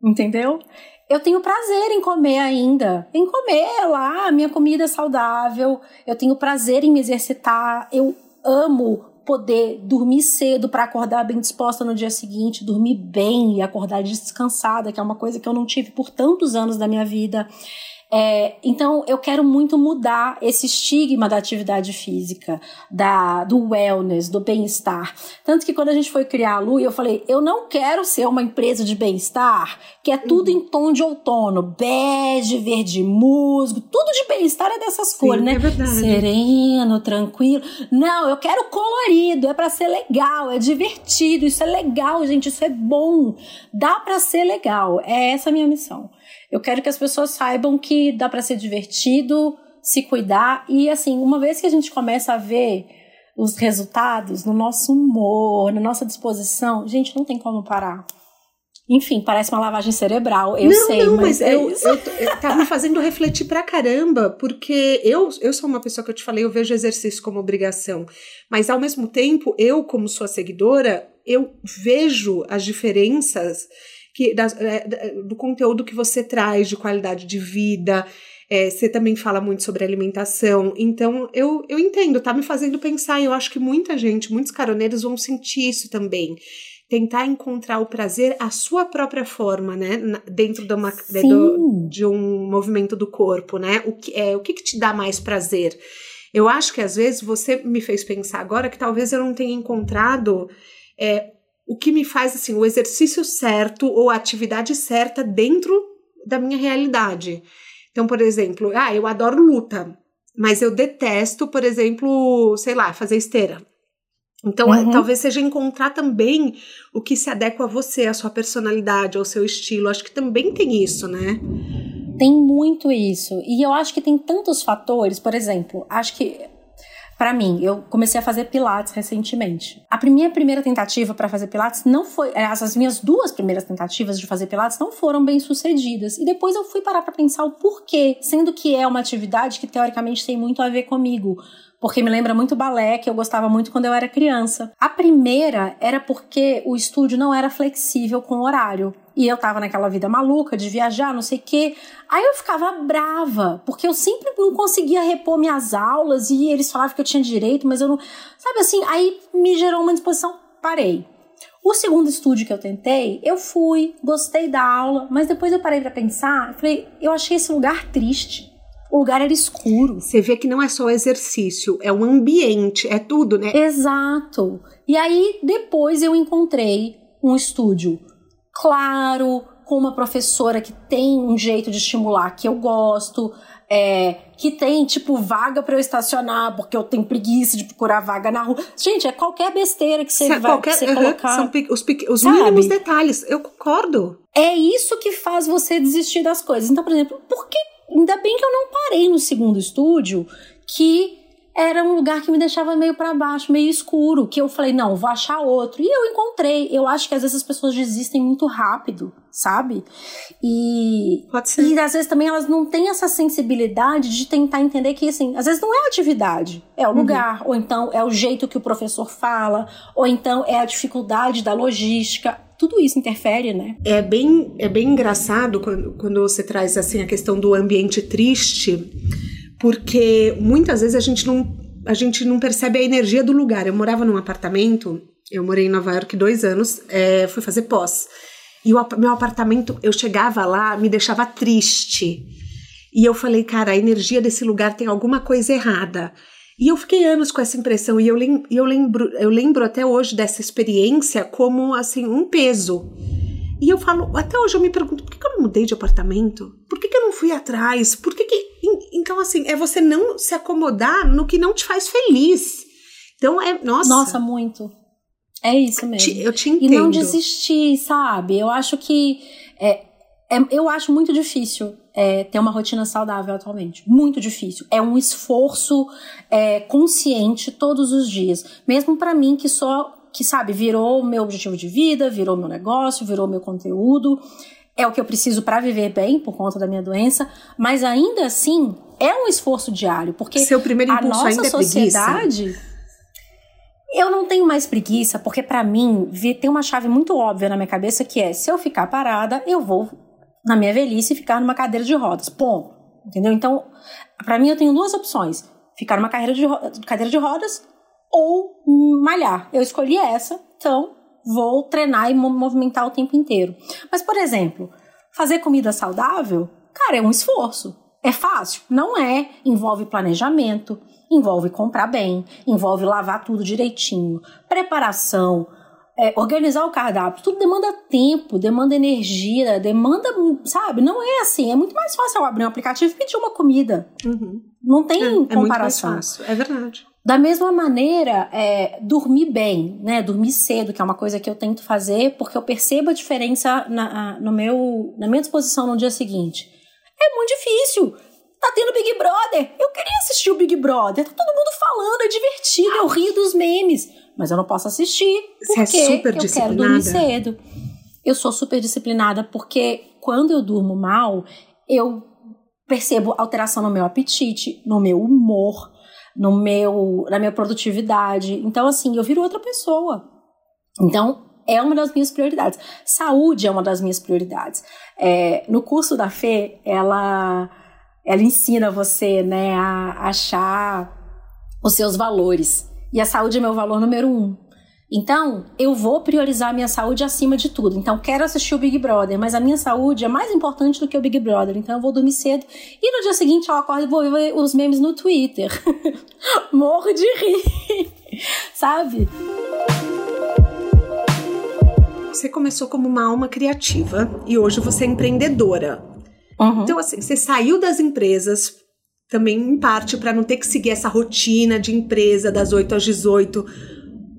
Entendeu? eu tenho prazer em comer ainda, em comer lá minha comida saudável, eu tenho prazer em me exercitar, eu amo poder dormir cedo para acordar bem disposta no dia seguinte, dormir bem e acordar descansada, que é uma coisa que eu não tive por tantos anos da minha vida. É, então, eu quero muito mudar esse estigma da atividade física, da, do wellness, do bem-estar. Tanto que quando a gente foi criar a Lu, eu falei: eu não quero ser uma empresa de bem-estar que é tudo em tom de outono, bege, verde musgo, tudo de bem-estar é dessas Sim, cores, né? É Sereno, tranquilo. Não, eu quero colorido, é para ser legal, é divertido, isso é legal, gente, isso é bom. Dá para ser legal. É essa a minha missão. Eu quero que as pessoas saibam que dá para ser divertido, se cuidar e assim, uma vez que a gente começa a ver os resultados no nosso humor, na nossa disposição, gente, não tem como parar. Enfim, parece uma lavagem cerebral, eu não, sei, não, mas, mas é eu, eu, eu, tá me fazendo refletir pra caramba, porque eu, eu sou uma pessoa que eu te falei, eu vejo exercício como obrigação, mas ao mesmo tempo, eu, como sua seguidora, eu vejo as diferenças que, das, é, do conteúdo que você traz de qualidade de vida. É, você também fala muito sobre alimentação. Então, eu, eu entendo, tá me fazendo pensar. Eu acho que muita gente, muitos caroneiros vão sentir isso também tentar encontrar o prazer à sua própria forma, né? Dentro de, uma, de, de um movimento do corpo, né? O que, é, o que, que te dá mais prazer? Eu acho que às vezes você me fez pensar agora que talvez eu não tenha encontrado é, o que me faz assim o exercício certo ou a atividade certa dentro da minha realidade. Então, por exemplo, ah, eu adoro luta, mas eu detesto, por exemplo, sei lá, fazer esteira. Então, uhum. talvez seja encontrar também o que se adequa a você, a sua personalidade, ao seu estilo. Acho que também tem isso, né? Tem muito isso. E eu acho que tem tantos fatores, por exemplo, acho que para mim, eu comecei a fazer pilates recentemente. A minha primeira tentativa para fazer pilates não foi, as minhas duas primeiras tentativas de fazer pilates não foram bem sucedidas. E depois eu fui parar para pensar o porquê, sendo que é uma atividade que teoricamente tem muito a ver comigo porque me lembra muito balé, que eu gostava muito quando eu era criança. A primeira era porque o estúdio não era flexível com o horário. E eu tava naquela vida maluca de viajar, não sei o quê. Aí eu ficava brava, porque eu sempre não conseguia repor minhas aulas e eles falavam que eu tinha direito, mas eu não. Sabe assim? Aí me gerou uma disposição, parei. O segundo estúdio que eu tentei, eu fui, gostei da aula, mas depois eu parei para pensar, eu falei, eu achei esse lugar triste. O lugar era escuro. Você vê que não é só exercício, é um ambiente, é tudo, né? Exato. E aí depois eu encontrei um estúdio claro, com uma professora que tem um jeito de estimular que eu gosto, é, que tem, tipo, vaga para eu estacionar, porque eu tenho preguiça de procurar vaga na rua. Gente, é qualquer besteira que você vai qualquer, que você uhum, colocar. São os, os mínimos detalhes, eu concordo. É isso que faz você desistir das coisas. Então, por exemplo, por que. Ainda bem que eu não parei no segundo estúdio, que era um lugar que me deixava meio para baixo, meio escuro, que eu falei, não, vou achar outro. E eu encontrei. Eu acho que às vezes as pessoas desistem muito rápido, sabe? E Pode ser. E às vezes também elas não têm essa sensibilidade de tentar entender que assim, às vezes não é a atividade, é o uhum. lugar, ou então é o jeito que o professor fala, ou então é a dificuldade da logística tudo isso interfere, né? É bem, é bem engraçado quando, quando você traz assim a questão do ambiente triste, porque muitas vezes a gente não a gente não percebe a energia do lugar. Eu morava num apartamento, eu morei em Nova York dois anos, é, fui fazer pós. E o meu apartamento, eu chegava lá, me deixava triste. E eu falei, cara, a energia desse lugar tem alguma coisa errada. E eu fiquei anos com essa impressão e eu, lem eu, lembro, eu lembro até hoje dessa experiência como assim um peso. E eu falo, até hoje eu me pergunto, por que, que eu não mudei de apartamento? Por que, que eu não fui atrás? Por que, que então, assim, é você não se acomodar no que não te faz feliz. Então, é. Nossa. Nossa, muito. É isso mesmo. Eu te entendo. E não desistir, sabe? Eu acho que. É, é eu acho muito difícil é, ter uma rotina saudável atualmente. Muito difícil. É um esforço é, consciente todos os dias. Mesmo para mim, que só. Que sabe, virou meu objetivo de vida, virou meu negócio, virou meu conteúdo é o que eu preciso para viver bem por conta da minha doença, mas ainda assim é um esforço diário, porque Seu primeiro a nossa ainda sociedade é eu não tenho mais preguiça, porque para mim tem uma chave muito óbvia na minha cabeça que é: se eu ficar parada, eu vou na minha velhice ficar numa cadeira de rodas. Ponto. Entendeu? Então, para mim eu tenho duas opções: ficar numa cadeira de, cadeira de rodas ou malhar. Eu escolhi essa, então vou treinar e movimentar o tempo inteiro. Mas, por exemplo, fazer comida saudável, cara, é um esforço. É fácil? Não é. Envolve planejamento, envolve comprar bem, envolve lavar tudo direitinho, preparação, é, organizar o cardápio. Tudo demanda tempo, demanda energia, demanda, sabe? Não é assim. É muito mais fácil eu abrir um aplicativo e pedir uma comida. Uhum. Não tem é, comparação. É muito mais fácil. É verdade. Da mesma maneira, é, dormir bem, né? Dormir cedo, que é uma coisa que eu tento fazer, porque eu percebo a diferença na, no meu, na minha disposição no dia seguinte. É muito difícil. Tá tendo Big Brother. Eu queria assistir o Big Brother. Tá todo mundo falando, é divertido, eu rio dos memes. Mas eu não posso assistir porque Você é super eu quero dormir cedo. Eu sou super disciplinada porque quando eu durmo mal, eu percebo alteração no meu apetite, no meu humor, no meu, na minha produtividade. Então, assim, eu viro outra pessoa. Então, é uma das minhas prioridades. Saúde é uma das minhas prioridades. É, no curso da Fê, ela, ela ensina você né, a achar os seus valores. E a saúde é meu valor número um. Então, eu vou priorizar a minha saúde acima de tudo. Então, quero assistir o Big Brother, mas a minha saúde é mais importante do que o Big Brother. Então, eu vou dormir cedo. E no dia seguinte, eu acordo e vou ver os memes no Twitter. Morro de rir. Sabe? Você começou como uma alma criativa e hoje você é empreendedora. Uhum. Então, assim, você saiu das empresas também em parte para não ter que seguir essa rotina de empresa das 8 às 18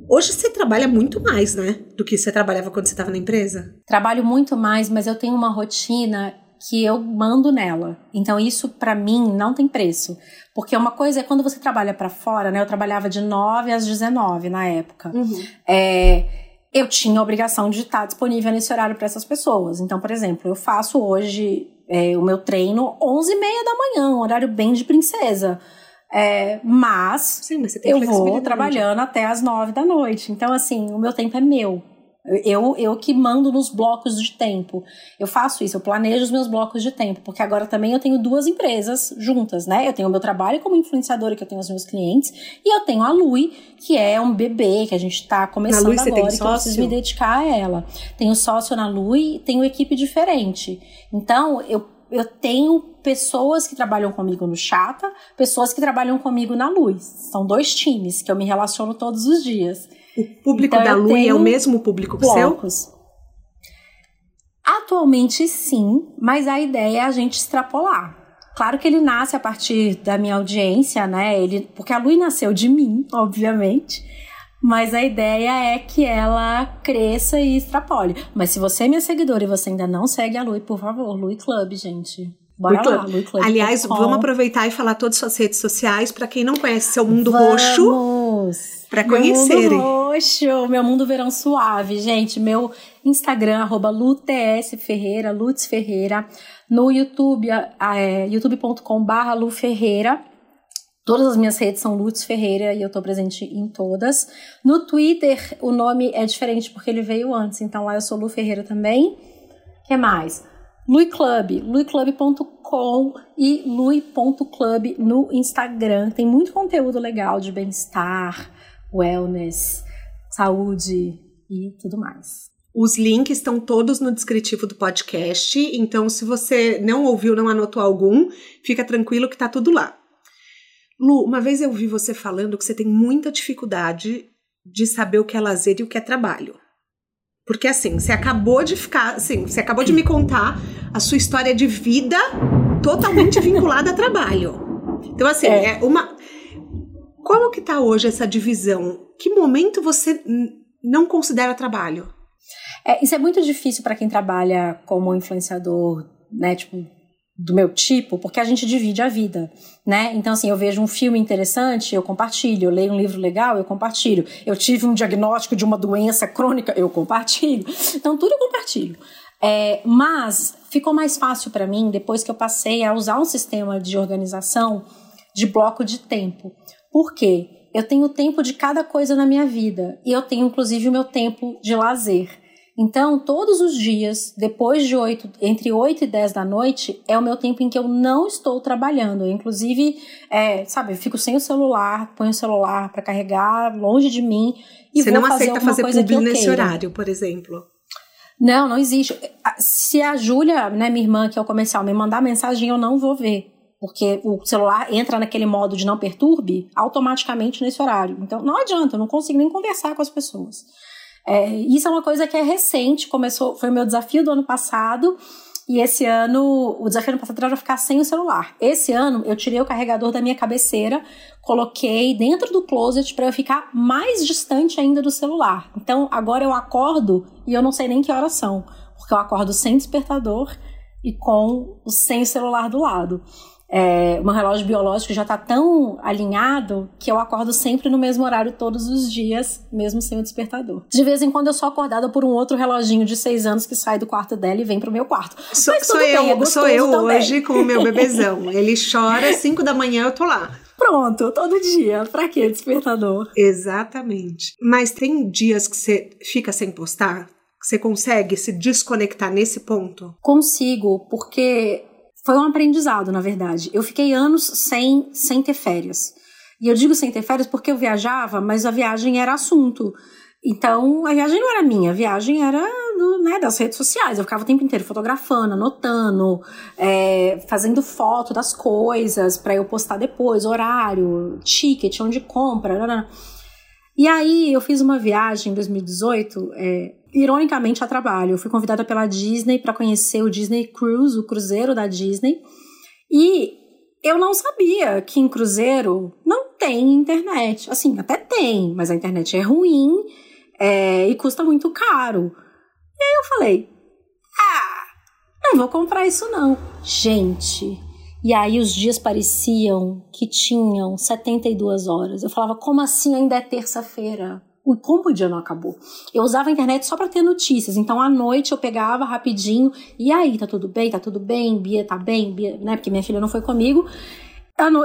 Hoje você trabalha muito mais, né? Do que você trabalhava quando você estava na empresa? Trabalho muito mais, mas eu tenho uma rotina que eu mando nela. Então isso para mim não tem preço, porque uma coisa é quando você trabalha para fora, né? Eu trabalhava de 9 às 19 na época. Uhum. É, eu tinha a obrigação de estar disponível nesse horário para essas pessoas. Então, por exemplo, eu faço hoje é, o meu treino 11 e meia da manhã, um horário bem de princesa. É, mas, Sim, mas eu vou trabalhando até as nove da noite. Então, assim, o meu tempo é meu. Eu, eu que mando nos blocos de tempo. Eu faço isso, eu planejo os meus blocos de tempo, porque agora também eu tenho duas empresas juntas, né? Eu tenho o meu trabalho como influenciadora, que eu tenho os meus clientes, e eu tenho a Lui, que é um bebê que a gente tá começando Lui, agora, e que eu preciso me dedicar a ela. Tenho sócio na Lui, tenho equipe diferente. Então, eu, eu tenho pessoas que trabalham comigo no Chata, pessoas que trabalham comigo na Luz. São dois times que eu me relaciono todos os dias. O público então, da Lui é o mesmo público que blocos. seu? Atualmente sim, mas a ideia é a gente extrapolar. Claro que ele nasce a partir da minha audiência, né? Ele, porque a Lui nasceu de mim, obviamente. Mas a ideia é que ela cresça e extrapole. Mas se você é minha seguidora e você ainda não segue a Lui, por favor, Lui Club, gente. Bora Lui lá, Club. Aliás, vamos aproveitar e falar todas as suas redes sociais para quem não conhece seu mundo vamos. roxo para conhecerem. Meu mundo roxo, meu mundo verão suave, gente. Meu Instagram, arroba Lutes Ferreira, Lutz Ferreira. No YouTube, é, youtube.com barra Lu Ferreira. Todas as minhas redes são Lutz Ferreira e eu tô presente em todas. No Twitter, o nome é diferente porque ele veio antes, então lá eu sou Lu Ferreira também. O que mais? Lui Club, luiclub.com e lui.club no Instagram. Tem muito conteúdo legal de bem-estar, wellness, saúde e tudo mais. Os links estão todos no descritivo do podcast, então se você não ouviu, não anotou algum, fica tranquilo que tá tudo lá. Lu, uma vez eu vi você falando que você tem muita dificuldade de saber o que é lazer e o que é trabalho. Porque assim, você acabou de ficar, assim, você acabou de me contar a sua história de vida totalmente vinculada a trabalho. Então assim, é, é uma como que tá hoje essa divisão? Que momento você não considera trabalho? É, isso é muito difícil para quem trabalha como influenciador, né, tipo, do meu tipo, porque a gente divide a vida, né? Então, assim, eu vejo um filme interessante, eu compartilho. Eu leio um livro legal, eu compartilho. Eu tive um diagnóstico de uma doença crônica, eu compartilho. Então, tudo eu compartilho. É, mas ficou mais fácil para mim depois que eu passei a usar um sistema de organização de bloco de tempo. Por quê? Eu tenho tempo de cada coisa na minha vida e eu tenho inclusive o meu tempo de lazer. Então, todos os dias, depois de 8, entre 8 e 10 da noite, é o meu tempo em que eu não estou trabalhando. Eu, inclusive, é, sabe, eu fico sem o celular, ponho o celular para carregar longe de mim e Você vou não fazer aceita fazer publi nesse horário, por exemplo? Não, não existe. Se a Júlia, né, minha irmã, que é o comercial, me mandar mensagem, eu não vou ver porque o celular entra naquele modo de não perturbe automaticamente nesse horário. Então não adianta, eu não consigo nem conversar com as pessoas. É, isso é uma coisa que é recente, começou, foi o meu desafio do ano passado. E esse ano, o desafio do ano passado era ficar sem o celular. Esse ano, eu tirei o carregador da minha cabeceira, coloquei dentro do closet para eu ficar mais distante ainda do celular. Então, agora eu acordo e eu não sei nem que horas são, porque eu acordo sem despertador e com sem o celular do lado é, meu relógio biológico já está tão alinhado que eu acordo sempre no mesmo horário todos os dias, mesmo sem o despertador. De vez em quando eu sou acordada por um outro reloginho de seis anos que sai do quarto dela e vem pro meu quarto. So, sou, bem, eu, é sou eu também. hoje com o meu bebezão. Ele chora, cinco da manhã eu tô lá. Pronto, todo dia. Pra que despertador? Exatamente. Mas tem dias que você fica sem postar? Você consegue se desconectar nesse ponto? Consigo, porque foi um aprendizado, na verdade. Eu fiquei anos sem, sem ter férias. E eu digo sem ter férias porque eu viajava, mas a viagem era assunto. Então, a viagem não era minha, a viagem era do, né, das redes sociais. Eu ficava o tempo inteiro fotografando, anotando, é, fazendo foto das coisas para eu postar depois, horário, ticket, onde compra. E aí, eu fiz uma viagem em 2018, é, ironicamente, a trabalho. Eu fui convidada pela Disney para conhecer o Disney Cruise, o cruzeiro da Disney. E eu não sabia que em cruzeiro não tem internet. Assim, até tem, mas a internet é ruim é, e custa muito caro. E aí eu falei: ah, não vou comprar isso não. Gente. E aí os dias pareciam que tinham 72 horas. Eu falava: como assim ainda é terça-feira? O como o dia não acabou. Eu usava a internet só para ter notícias. Então, à noite eu pegava rapidinho. E aí, tá tudo bem? Tá tudo bem? Bia tá bem? Bia, né? Porque minha filha não foi comigo.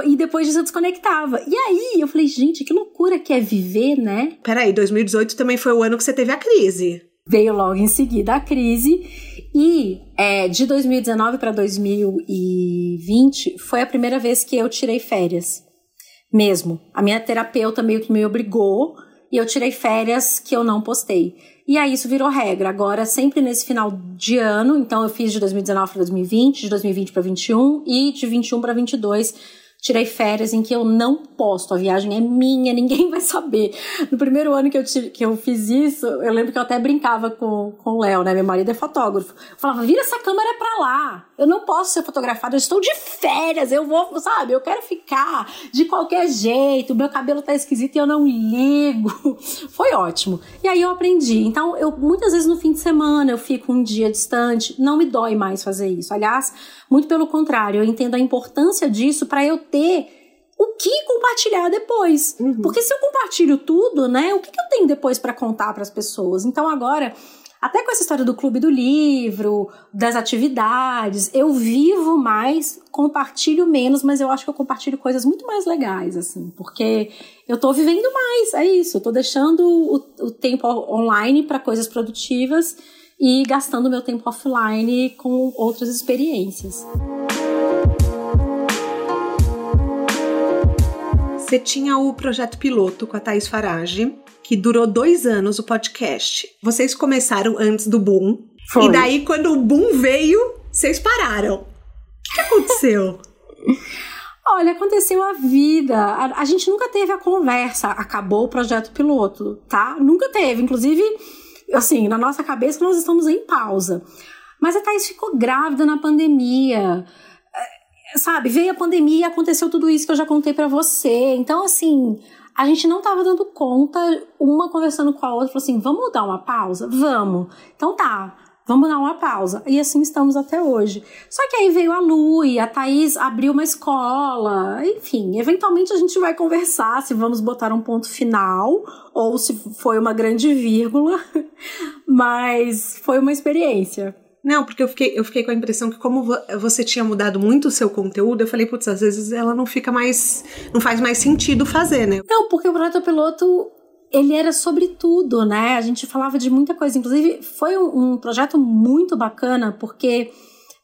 E depois disso eu desconectava. E aí eu falei, gente, que loucura que é viver, né? Peraí, 2018 também foi o ano que você teve a crise. Veio logo em seguida a crise. E é, de 2019 para 2020 foi a primeira vez que eu tirei férias. Mesmo. A minha terapeuta meio que me obrigou e eu tirei férias que eu não postei. E aí isso virou regra. Agora, sempre nesse final de ano, então eu fiz de 2019 para 2020, de 2020 para 2021 e de 21 para 22 tirei férias em que eu não posto, a viagem é minha, ninguém vai saber. No primeiro ano que eu, que eu fiz isso, eu lembro que eu até brincava com, com o Léo, né? Meu marido é fotógrafo. Eu falava, vira essa câmera pra lá. Eu não posso ser fotografada, eu estou de férias, eu vou, sabe? Eu quero ficar de qualquer jeito, meu cabelo tá esquisito e eu não ligo. Foi ótimo. E aí eu aprendi. Então, eu muitas vezes no fim de semana eu fico um dia distante, não me dói mais fazer isso. Aliás, muito pelo contrário, eu entendo a importância disso para eu ter o que compartilhar depois. Uhum. Porque se eu compartilho tudo, né, o que, que eu tenho depois para contar para as pessoas? Então agora, até com essa história do clube do livro, das atividades, eu vivo mais, compartilho menos, mas eu acho que eu compartilho coisas muito mais legais, assim, porque eu tô vivendo mais, é isso, eu tô deixando o, o tempo online para coisas produtivas e gastando meu tempo offline com outras experiências. Você tinha o projeto piloto com a Thaís Farage, que durou dois anos o podcast. Vocês começaram antes do boom. Foi. E daí, quando o boom veio, vocês pararam. O que aconteceu? Olha, aconteceu a vida. A, a, gente nunca teve a conversa. Acabou o projeto piloto, tá? Nunca teve. Inclusive, assim, na nossa cabeça nós estamos em pausa. Mas a Thaís ficou grávida na pandemia. Sabe, veio a pandemia e aconteceu tudo isso que eu já contei para você. Então, assim, a gente não tava dando conta, uma conversando com a outra, falou assim: vamos dar uma pausa? Vamos. Então tá vamos dar uma pausa. E assim estamos até hoje. Só que aí veio a Lu e a Thaís abriu uma escola. Enfim, eventualmente a gente vai conversar se vamos botar um ponto final ou se foi uma grande vírgula. Mas foi uma experiência. Não, porque eu fiquei, eu fiquei com a impressão que, como você tinha mudado muito o seu conteúdo, eu falei, putz, às vezes ela não fica mais. não faz mais sentido fazer, né? Não, porque o projeto piloto ele era sobre tudo, né? A gente falava de muita coisa. Inclusive, foi um, um projeto muito bacana, porque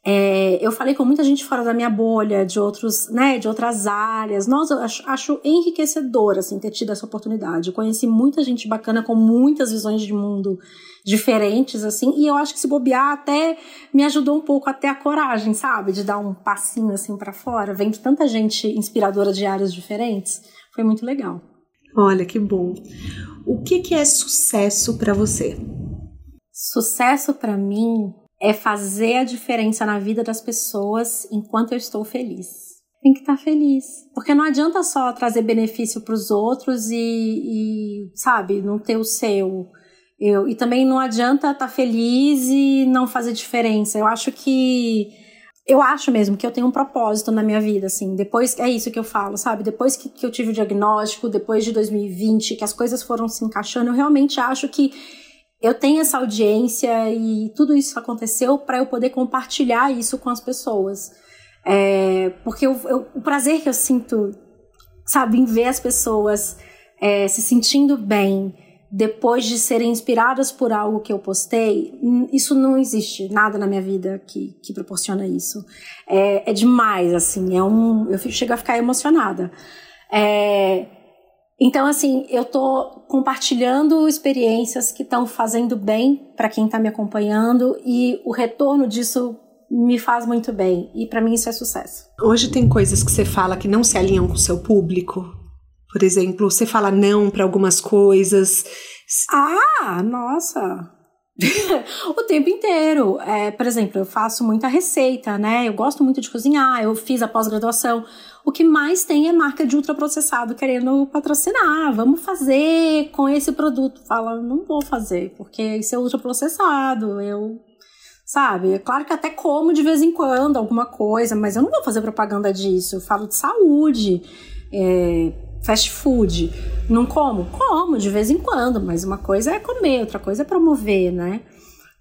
é, eu falei com muita gente fora da minha bolha, de outros, né, de outras áreas. Nossa, eu acho, acho enriquecedor, assim, ter tido essa oportunidade. Eu conheci muita gente bacana com muitas visões de mundo diferentes, assim, e eu acho que se bobear até me ajudou um pouco até a coragem, sabe? De dar um passinho, assim, para fora, vendo tanta gente inspiradora de áreas diferentes. Foi muito legal. Olha que bom. O que, que é sucesso para você? Sucesso para mim é fazer a diferença na vida das pessoas enquanto eu estou feliz. Tem que estar feliz. Porque não adianta só trazer benefício para os outros e, e, sabe, não ter o seu. Eu, e também não adianta estar tá feliz e não fazer diferença. Eu acho que eu acho mesmo que eu tenho um propósito na minha vida, assim. Depois, é isso que eu falo, sabe? Depois que, que eu tive o diagnóstico, depois de 2020, que as coisas foram se encaixando, eu realmente acho que eu tenho essa audiência e tudo isso aconteceu para eu poder compartilhar isso com as pessoas. É, porque eu, eu, o prazer que eu sinto, sabe, em ver as pessoas é, se sentindo bem, depois de serem inspiradas por algo que eu postei, isso não existe nada na minha vida que, que proporciona isso. É, é demais, assim, é um, eu chego a ficar emocionada. É, então, assim, eu tô compartilhando experiências que estão fazendo bem para quem está me acompanhando e o retorno disso me faz muito bem. E para mim isso é sucesso. Hoje tem coisas que você fala que não se alinham com o seu público? Por exemplo, você fala não para algumas coisas. Ah, nossa! o tempo inteiro. É, por exemplo, eu faço muita receita, né? Eu gosto muito de cozinhar, eu fiz a pós-graduação. O que mais tem é marca de ultraprocessado querendo patrocinar. Vamos fazer com esse produto. Fala, não vou fazer, porque isso é ultraprocessado. Eu sabe? É claro que até como de vez em quando alguma coisa, mas eu não vou fazer propaganda disso. Eu falo de saúde. É, fast food. Não como? Como, de vez em quando, mas uma coisa é comer, outra coisa é promover, né?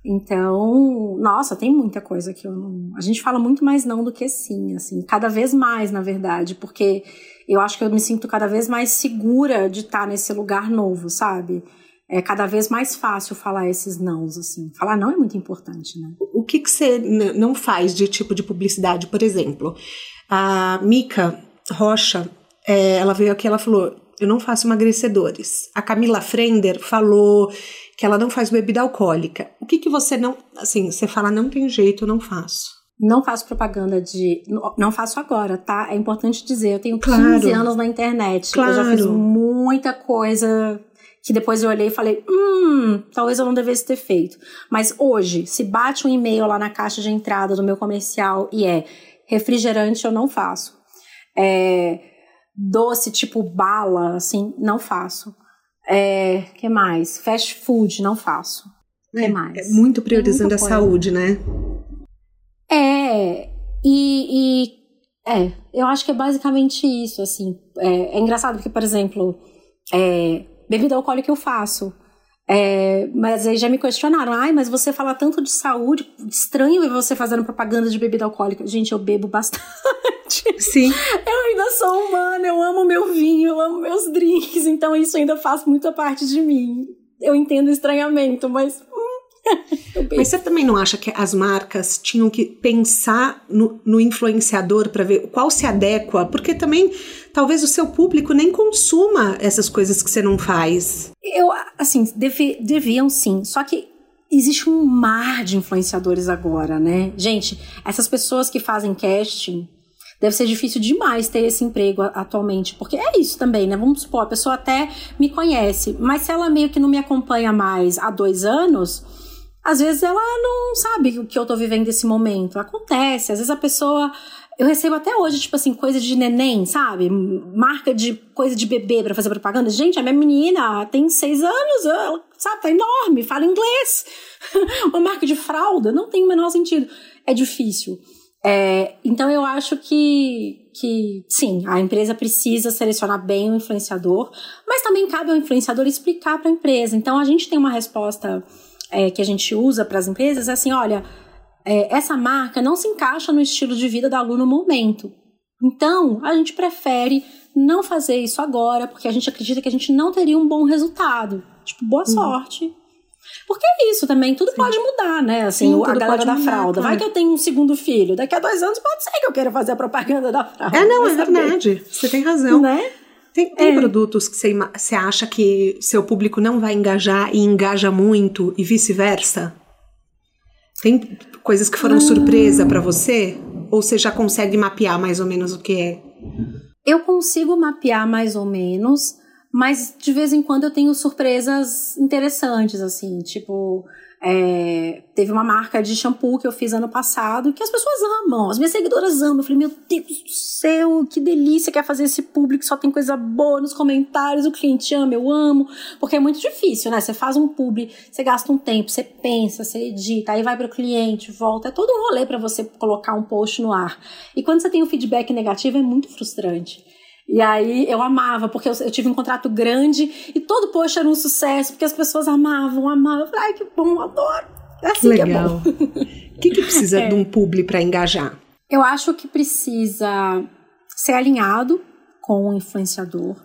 Então, nossa, tem muita coisa que eu não. A gente fala muito mais não do que sim, assim, cada vez mais, na verdade, porque eu acho que eu me sinto cada vez mais segura de estar nesse lugar novo, sabe? é cada vez mais fácil falar esses nãos, assim. Falar não é muito importante, né? O que, que você não faz de tipo de publicidade, por exemplo? A Mica Rocha, é, ela veio aqui ela falou: eu não faço emagrecedores. A Camila Frender falou que ela não faz bebida alcoólica. O que, que você não. Assim, você fala, não tem jeito, eu não faço. Não faço propaganda de. Não faço agora, tá? É importante dizer, eu tenho 15 claro. anos na internet. Claro. Eu já fiz muita coisa que depois eu olhei e falei, hum, talvez eu não devesse ter feito. Mas hoje, se bate um e-mail lá na caixa de entrada do meu comercial e é refrigerante, eu não faço. É, doce tipo bala, assim, não faço. É, que mais? Fast food, não faço. É, que mais? É muito priorizando a saúde, né? É, e, e, é, eu acho que é basicamente isso, assim. É, é engraçado porque, por exemplo, é, bebida alcoólica eu faço. É, mas aí já me questionaram, ai, mas você fala tanto de saúde, estranho ver você fazendo propaganda de bebida alcoólica. Gente, eu bebo bastante. Sim. Eu ainda sou humana, eu amo meu vinho, eu amo meus drinks, então isso ainda faz muita parte de mim. Eu entendo o estranhamento, mas Mas você também não acha que as marcas tinham que pensar no, no influenciador para ver qual se adequa? Porque também talvez o seu público nem consuma essas coisas que você não faz. Eu, assim, devi, deviam sim. Só que existe um mar de influenciadores agora, né? Gente, essas pessoas que fazem casting, deve ser difícil demais ter esse emprego atualmente, porque é isso também, né? Vamos supor, a pessoa até me conhece, mas se ela meio que não me acompanha mais há dois anos, às vezes ela não sabe o que eu tô vivendo nesse momento. Acontece, às vezes a pessoa. Eu recebo até hoje, tipo assim, coisa de neném, sabe? Marca de coisa de bebê para fazer propaganda. Gente, a minha menina tem seis anos, ela, sabe, tá enorme, fala inglês. Uma marca de fralda, não tem o menor sentido. É difícil. É, então eu acho que, que sim, a empresa precisa selecionar bem o influenciador, mas também cabe ao influenciador explicar para a empresa. Então a gente tem uma resposta é, que a gente usa para as empresas é assim: olha, é, essa marca não se encaixa no estilo de vida da Lu no momento. Então, a gente prefere não fazer isso agora, porque a gente acredita que a gente não teria um bom resultado. Tipo, boa uhum. sorte. Porque é isso também, tudo Sim. pode mudar, né? Assim, Sim, a galera da mudar, fralda. Claro. Vai que eu tenho um segundo filho. Daqui a dois anos pode ser que eu queira fazer a propaganda da fralda. É, não, é verdade. Você tem razão. Né? Tem, tem é. produtos que você, você acha que seu público não vai engajar e engaja muito e vice-versa? Tem coisas que foram surpresa para você? Ou você já consegue mapear mais ou menos o que é? Eu consigo mapear mais ou menos, mas de vez em quando eu tenho surpresas interessantes, assim, tipo, é, teve uma marca de shampoo que eu fiz ano passado que as pessoas amam, as minhas seguidoras amam. Eu falei, meu Deus do céu, que delícia quer fazer esse público, só tem coisa boa nos comentários, o cliente ama, eu amo. Porque é muito difícil, né? Você faz um publi, você gasta um tempo, você pensa, você edita, aí vai para o cliente, volta. É todo um rolê para você colocar um post no ar. E quando você tem um feedback negativo, é muito frustrante. E aí eu amava, porque eu, eu, tive um contrato grande e todo post era um sucesso, porque as pessoas amavam, amavam. Ai, que bom, adoro. É assim Legal. que é bom. O que, que precisa é. de um publi para engajar? Eu acho que precisa ser alinhado com o influenciador.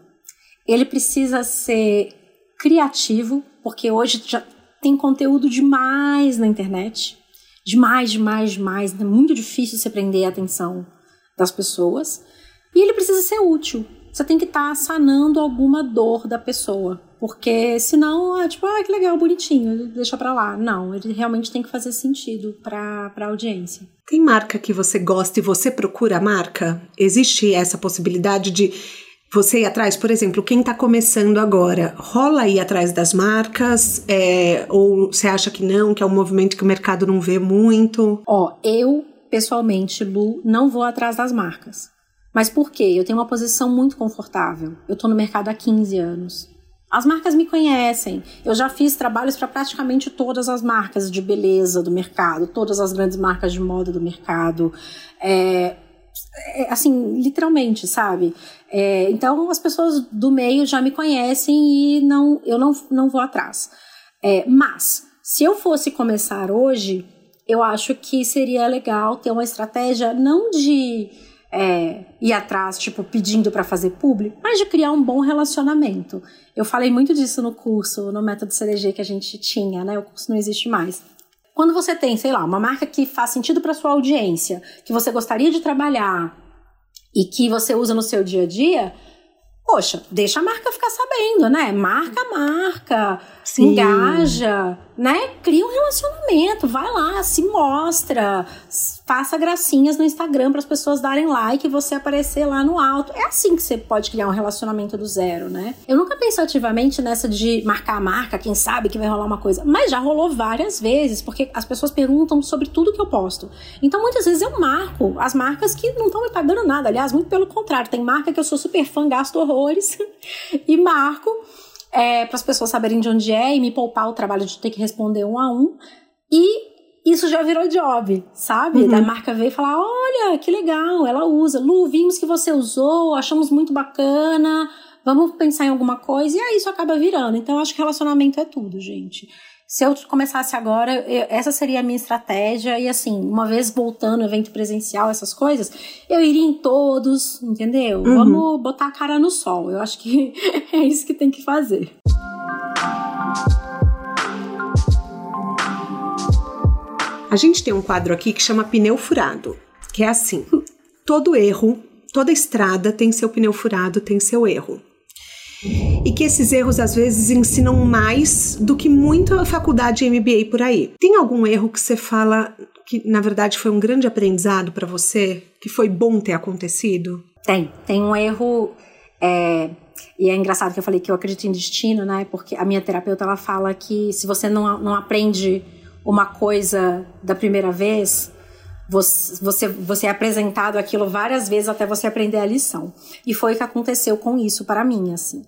Ele precisa ser criativo, porque hoje já tem conteúdo demais na internet. Demais, demais, demais. É muito difícil você prender a atenção das pessoas. E ele precisa ser útil. Você tem que estar tá sanando alguma dor da pessoa. Porque senão é tipo, ah, que legal, bonitinho, deixa pra lá. Não, ele realmente tem que fazer sentido pra, pra audiência. Tem marca que você gosta e você procura a marca? Existe essa possibilidade de você ir atrás, por exemplo, quem está começando agora, rola ir atrás das marcas? É, ou você acha que não, que é um movimento que o mercado não vê muito? Ó, eu, pessoalmente, Lu, não vou atrás das marcas. Mas por quê? Eu tenho uma posição muito confortável. Eu estou no mercado há 15 anos. As marcas me conhecem. Eu já fiz trabalhos para praticamente todas as marcas de beleza do mercado, todas as grandes marcas de moda do mercado. É, é, assim, literalmente, sabe? É, então as pessoas do meio já me conhecem e não, eu não, não vou atrás. É, mas, se eu fosse começar hoje, eu acho que seria legal ter uma estratégia não de é, ir atrás, tipo, pedindo para fazer público, mas de criar um bom relacionamento. Eu falei muito disso no curso, no método CDG que a gente tinha, né? O curso não existe mais. Quando você tem, sei lá, uma marca que faz sentido para sua audiência, que você gostaria de trabalhar e que você usa no seu dia a dia, poxa, deixa a marca ficar sabendo, né? Marca a marca, Sim. engaja, né? Cria um relacionamento, vai lá, se mostra, faça gracinhas no Instagram para as pessoas darem like e você aparecer lá no alto. É assim que você pode criar um relacionamento do zero, né? Eu nunca pensei ativamente nessa de marcar a marca, quem sabe que vai rolar uma coisa, mas já rolou várias vezes, porque as pessoas perguntam sobre tudo que eu posto. Então muitas vezes eu marco as marcas que não estão me pagando nada, aliás, muito pelo contrário, tem marca que eu sou super fã, gasto horrores e marco é, para as pessoas saberem de onde é e me poupar o trabalho de ter que responder um a um. E isso já virou job, sabe? Uhum. Da marca ver e falar: olha, que legal, ela usa. Lu, vimos que você usou, achamos muito bacana, vamos pensar em alguma coisa. E aí isso acaba virando. Então, acho que relacionamento é tudo, gente. Se eu começasse agora, eu, essa seria a minha estratégia. E assim, uma vez voltando, evento presencial, essas coisas, eu iria em todos, entendeu? Uhum. Vamos botar a cara no sol. Eu acho que é isso que tem que fazer. A gente tem um quadro aqui que chama pneu furado, que é assim: todo erro, toda estrada tem seu pneu furado, tem seu erro e que esses erros às vezes ensinam mais do que muita faculdade MBA por aí. Tem algum erro que você fala que na verdade foi um grande aprendizado para você, que foi bom ter acontecido? Tem, tem um erro é, e é engraçado que eu falei que eu acredito em destino, né? Porque a minha terapeuta ela fala que se você não, não aprende uma coisa da primeira vez, você, você, é apresentado aquilo várias vezes até você aprender a lição. E foi o que aconteceu com isso para mim, assim.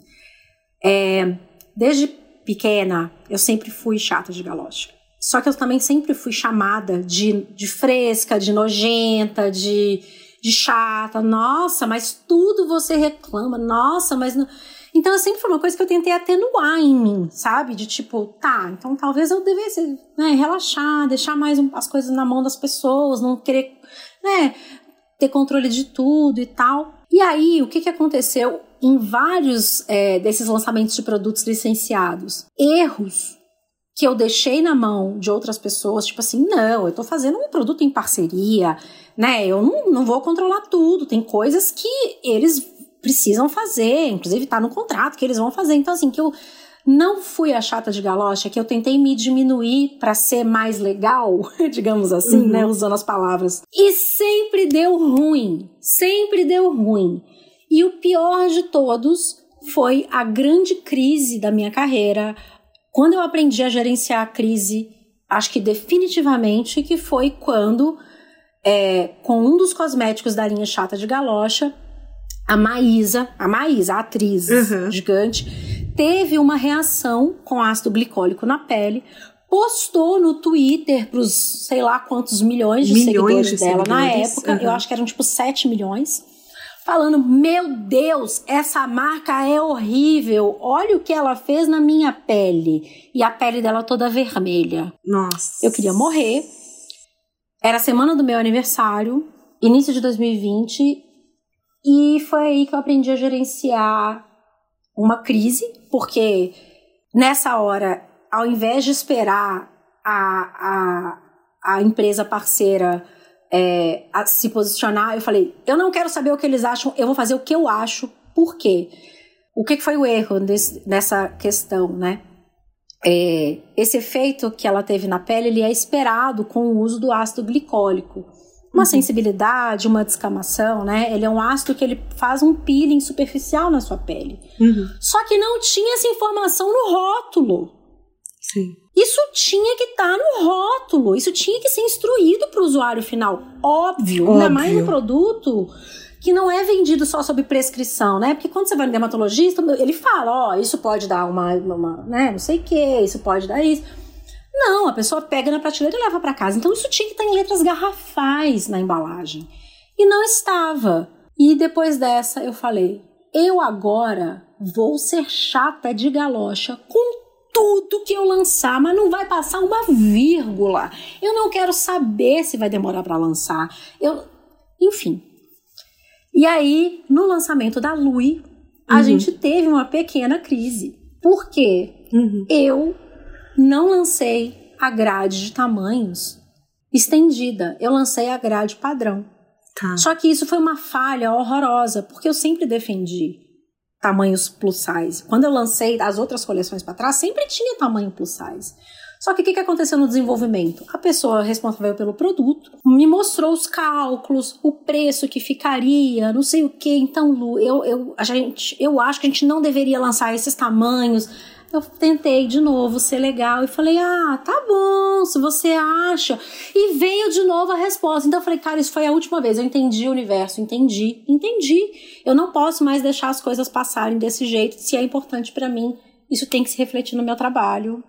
É, desde pequena, eu sempre fui chata de galocha. Só que eu também sempre fui chamada de, de fresca, de nojenta, de, de chata. Nossa, mas tudo você reclama. Nossa, mas... Não... Então, sempre foi uma coisa que eu tentei atenuar em mim, sabe? De tipo, tá, então talvez eu devesse né, relaxar, deixar mais as coisas na mão das pessoas, não querer, né, ter controle de tudo e tal. E aí, o que, que aconteceu em vários é, desses lançamentos de produtos licenciados? Erros que eu deixei na mão de outras pessoas, tipo assim, não, eu tô fazendo um produto em parceria, né? Eu não, não vou controlar tudo, tem coisas que eles precisam fazer, inclusive tá no contrato que eles vão fazer. Então, assim, que eu não fui a chata de galocha, que eu tentei me diminuir para ser mais legal, digamos assim, uhum. né, usando as palavras. E sempre deu ruim, sempre deu ruim. E o pior de todos foi a grande crise da minha carreira, quando eu aprendi a gerenciar a crise, acho que definitivamente que foi quando, é, com um dos cosméticos da linha chata de galocha, a Maísa, a Maísa, a atriz uhum. gigante, teve uma reação com ácido glicólico na pele, postou no Twitter para os sei lá quantos milhões de milhões seguidores de dela seguidores. na época, uhum. eu acho que eram tipo 7 milhões, falando: Meu Deus, essa marca é horrível, olha o que ela fez na minha pele. E a pele dela toda vermelha. Nossa. Eu queria morrer. Era a semana do meu aniversário, início de 2020, e foi aí que eu aprendi a gerenciar uma crise, porque nessa hora, ao invés de esperar a, a, a empresa parceira é, se posicionar, eu falei: eu não quero saber o que eles acham, eu vou fazer o que eu acho, por quê? O que foi o erro desse, nessa questão, né? É, esse efeito que ela teve na pele, ele é esperado com o uso do ácido glicólico uma uhum. sensibilidade, uma descamação, né? Ele é um ácido que ele faz um peeling superficial na sua pele. Uhum. Só que não tinha essa informação no rótulo. Sim. Isso tinha que estar tá no rótulo, isso tinha que ser instruído para o usuário final. Óbvio, Óbvio, ainda mais um produto que não é vendido só sob prescrição, né? Porque quando você vai no dermatologista, ele fala, ó, oh, isso pode dar uma, uma, né, não sei o que, isso pode dar isso. Não, a pessoa pega na prateleira e leva para casa. Então isso tinha que estar em letras garrafais na embalagem. E não estava. E depois dessa eu falei: eu agora vou ser chata de galocha com tudo que eu lançar, mas não vai passar uma vírgula. Eu não quero saber se vai demorar para lançar. Eu, enfim. E aí, no lançamento da Lui, a uhum. gente teve uma pequena crise. Por quê? Uhum. Eu não lancei a grade de tamanhos estendida, eu lancei a grade padrão. Tá. Só que isso foi uma falha horrorosa, porque eu sempre defendi tamanhos plus size. Quando eu lancei as outras coleções para trás, sempre tinha tamanho plus size. Só que o que, que aconteceu no desenvolvimento? A pessoa responsável pelo produto me mostrou os cálculos, o preço que ficaria, não sei o que. Então, Lu, eu, eu, a gente, eu acho que a gente não deveria lançar esses tamanhos eu tentei de novo ser legal e falei: ah, tá bom, se você acha. E veio de novo a resposta. Então eu falei: cara, isso foi a última vez. Eu entendi o universo, entendi, entendi. Eu não posso mais deixar as coisas passarem desse jeito. Se é importante para mim, isso tem que se refletir no meu trabalho.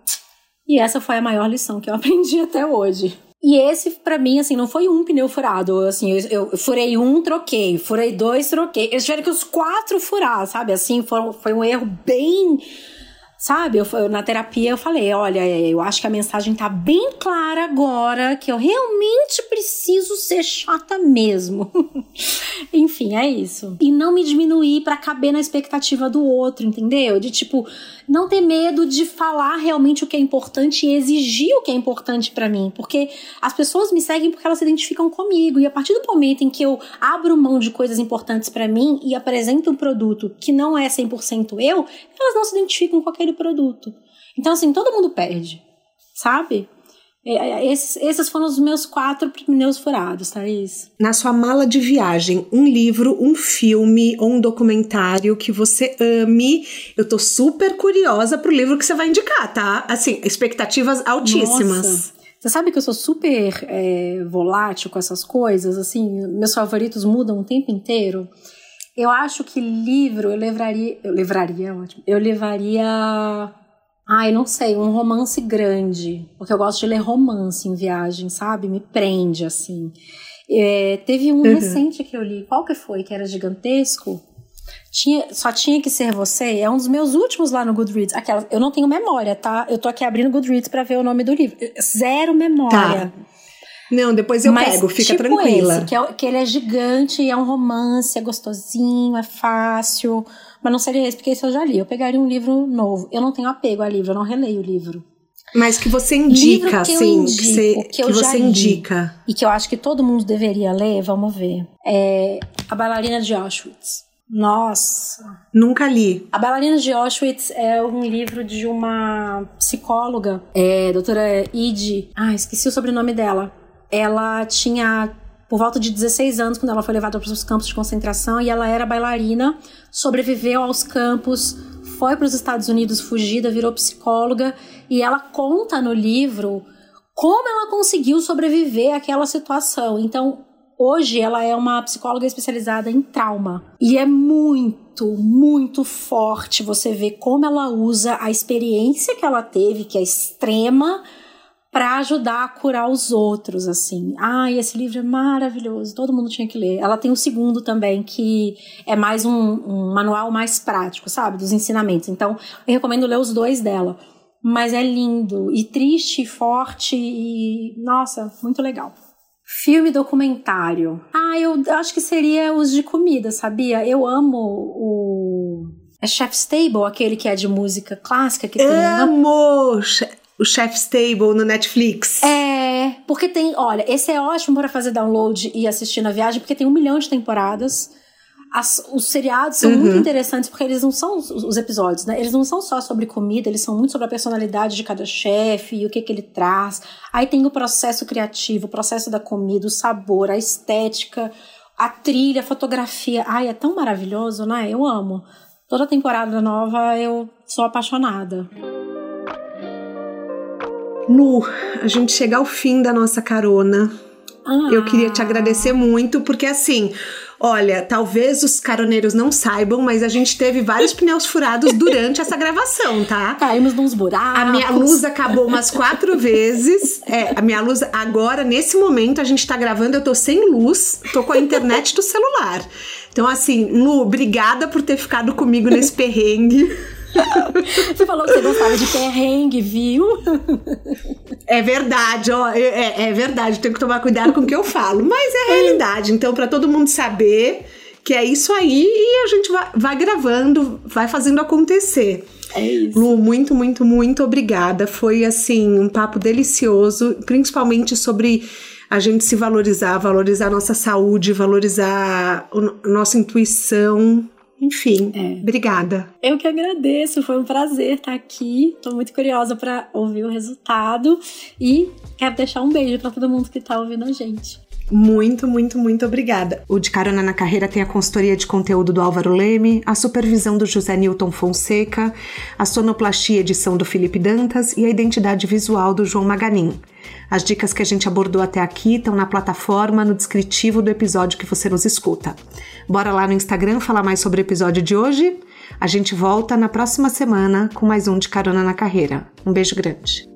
E essa foi a maior lição que eu aprendi até hoje. E esse, para mim, assim, não foi um pneu furado. Assim, eu, eu, furei um, troquei. Furei dois, troquei. Eles tiveram que os quatro furar, sabe? Assim, foram, foi um erro bem Sabe, eu, eu, na terapia eu falei, olha, eu acho que a mensagem tá bem clara agora, que eu realmente preciso ser chata mesmo. Enfim, é isso. E não me diminuir para caber na expectativa do outro, entendeu? De tipo, não ter medo de falar realmente o que é importante e exigir o que é importante para mim, porque as pessoas me seguem porque elas se identificam comigo e a partir do momento em que eu abro mão de coisas importantes para mim e apresento um produto que não é 100% eu, elas não se identificam com aquele produto. Então assim, todo mundo perde, sabe? É, é, esses, esses foram os meus quatro pneus furados, Thaís. Na sua mala de viagem, um livro, um filme ou um documentário que você ame. Eu tô super curiosa pro livro que você vai indicar, tá? Assim, expectativas altíssimas. Nossa. Você sabe que eu sou super é, volátil com essas coisas, assim, meus favoritos mudam o tempo inteiro. Eu acho que livro eu levaria. Eu levaria, ótimo. Eu levaria Ai, não sei, um romance grande. Porque eu gosto de ler romance em viagem, sabe? Me prende, assim. É, teve um uhum. recente que eu li. Qual que foi? Que era gigantesco? Tinha, só tinha que ser você. É um dos meus últimos lá no Goodreads. Aquela, eu não tenho memória, tá? Eu tô aqui abrindo o Goodreads para ver o nome do livro. Zero memória. Tá. Não, depois eu Mas, pego, fica tipo tranquila. Esse, que, é, que ele é gigante, é um romance, é gostosinho, é fácil. Mas não seria esse, porque esse eu já li. Eu pegaria um livro novo. Eu não tenho apego a livro, eu não releio o livro. Mas que você indica, que assim, indico, que, você, que, que você indica. E que eu acho que todo mundo deveria ler, vamos ver. É A Bailarina de Auschwitz. Nossa! Nunca li. A Bailarina de Auschwitz é um livro de uma psicóloga, é, doutora Ide. Ah, esqueci o sobrenome dela. Ela tinha por volta de 16 anos, quando ela foi levada para os campos de concentração, e ela era bailarina, sobreviveu aos campos, foi para os Estados Unidos fugida, virou psicóloga, e ela conta no livro como ela conseguiu sobreviver àquela situação. Então, hoje ela é uma psicóloga especializada em trauma. E é muito, muito forte você ver como ela usa a experiência que ela teve, que é extrema, para ajudar a curar os outros, assim. Ah, esse livro é maravilhoso, todo mundo tinha que ler. Ela tem um segundo também, que é mais um, um manual mais prático, sabe? Dos ensinamentos. Então, eu recomendo ler os dois dela. Mas é lindo, e triste, e forte, e. Nossa, muito legal. Filme documentário. Ah, eu acho que seria os de comida, sabia? Eu amo o. É Chef's Table, aquele que é de música clássica que tem. Amo! O Chef's Table no Netflix. É, porque tem, olha, esse é ótimo para fazer download e assistir na viagem, porque tem um milhão de temporadas. As, os seriados são uhum. muito interessantes porque eles não são os, os, episódios, né? Eles não são só sobre comida, eles são muito sobre a personalidade de cada chefe e o que, que ele traz. Aí tem o processo criativo, o processo da comida, o sabor, a estética, a trilha, a fotografia. Ai, é tão maravilhoso, né? Eu amo. Toda temporada nova eu sou apaixonada. Lu, a gente chega ao fim da nossa carona. Ah. Eu queria te agradecer muito, porque assim, olha, talvez os caroneiros não saibam, mas a gente teve vários pneus furados durante essa gravação, tá? Caímos nos buracos. A minha luz acabou umas quatro vezes. É, a minha luz agora, nesse momento, a gente tá gravando, eu tô sem luz, tô com a internet do celular. Então, assim, Lu, obrigada por ter ficado comigo nesse perrengue. Você falou que você gostava de perrengue, viu? É verdade, ó, é, é, é verdade. Tenho que tomar cuidado com o que eu falo, mas é a realidade. Então, para todo mundo saber que é isso aí e a gente vai, vai gravando, vai fazendo acontecer. É isso. Lu, muito, muito, muito obrigada. Foi assim um papo delicioso, principalmente sobre a gente se valorizar, valorizar a nossa saúde, valorizar a nossa intuição. Enfim, é. obrigada. Eu que agradeço, foi um prazer estar aqui. Estou muito curiosa para ouvir o resultado e quero deixar um beijo para todo mundo que está ouvindo a gente. Muito, muito, muito obrigada. O De Carona na Carreira tem a consultoria de conteúdo do Álvaro Leme, a supervisão do José Newton Fonseca, a sonoplastia edição do Felipe Dantas e a identidade visual do João Maganin. As dicas que a gente abordou até aqui estão na plataforma, no descritivo do episódio que você nos escuta. Bora lá no Instagram falar mais sobre o episódio de hoje? A gente volta na próxima semana com mais um De Carona na Carreira. Um beijo grande.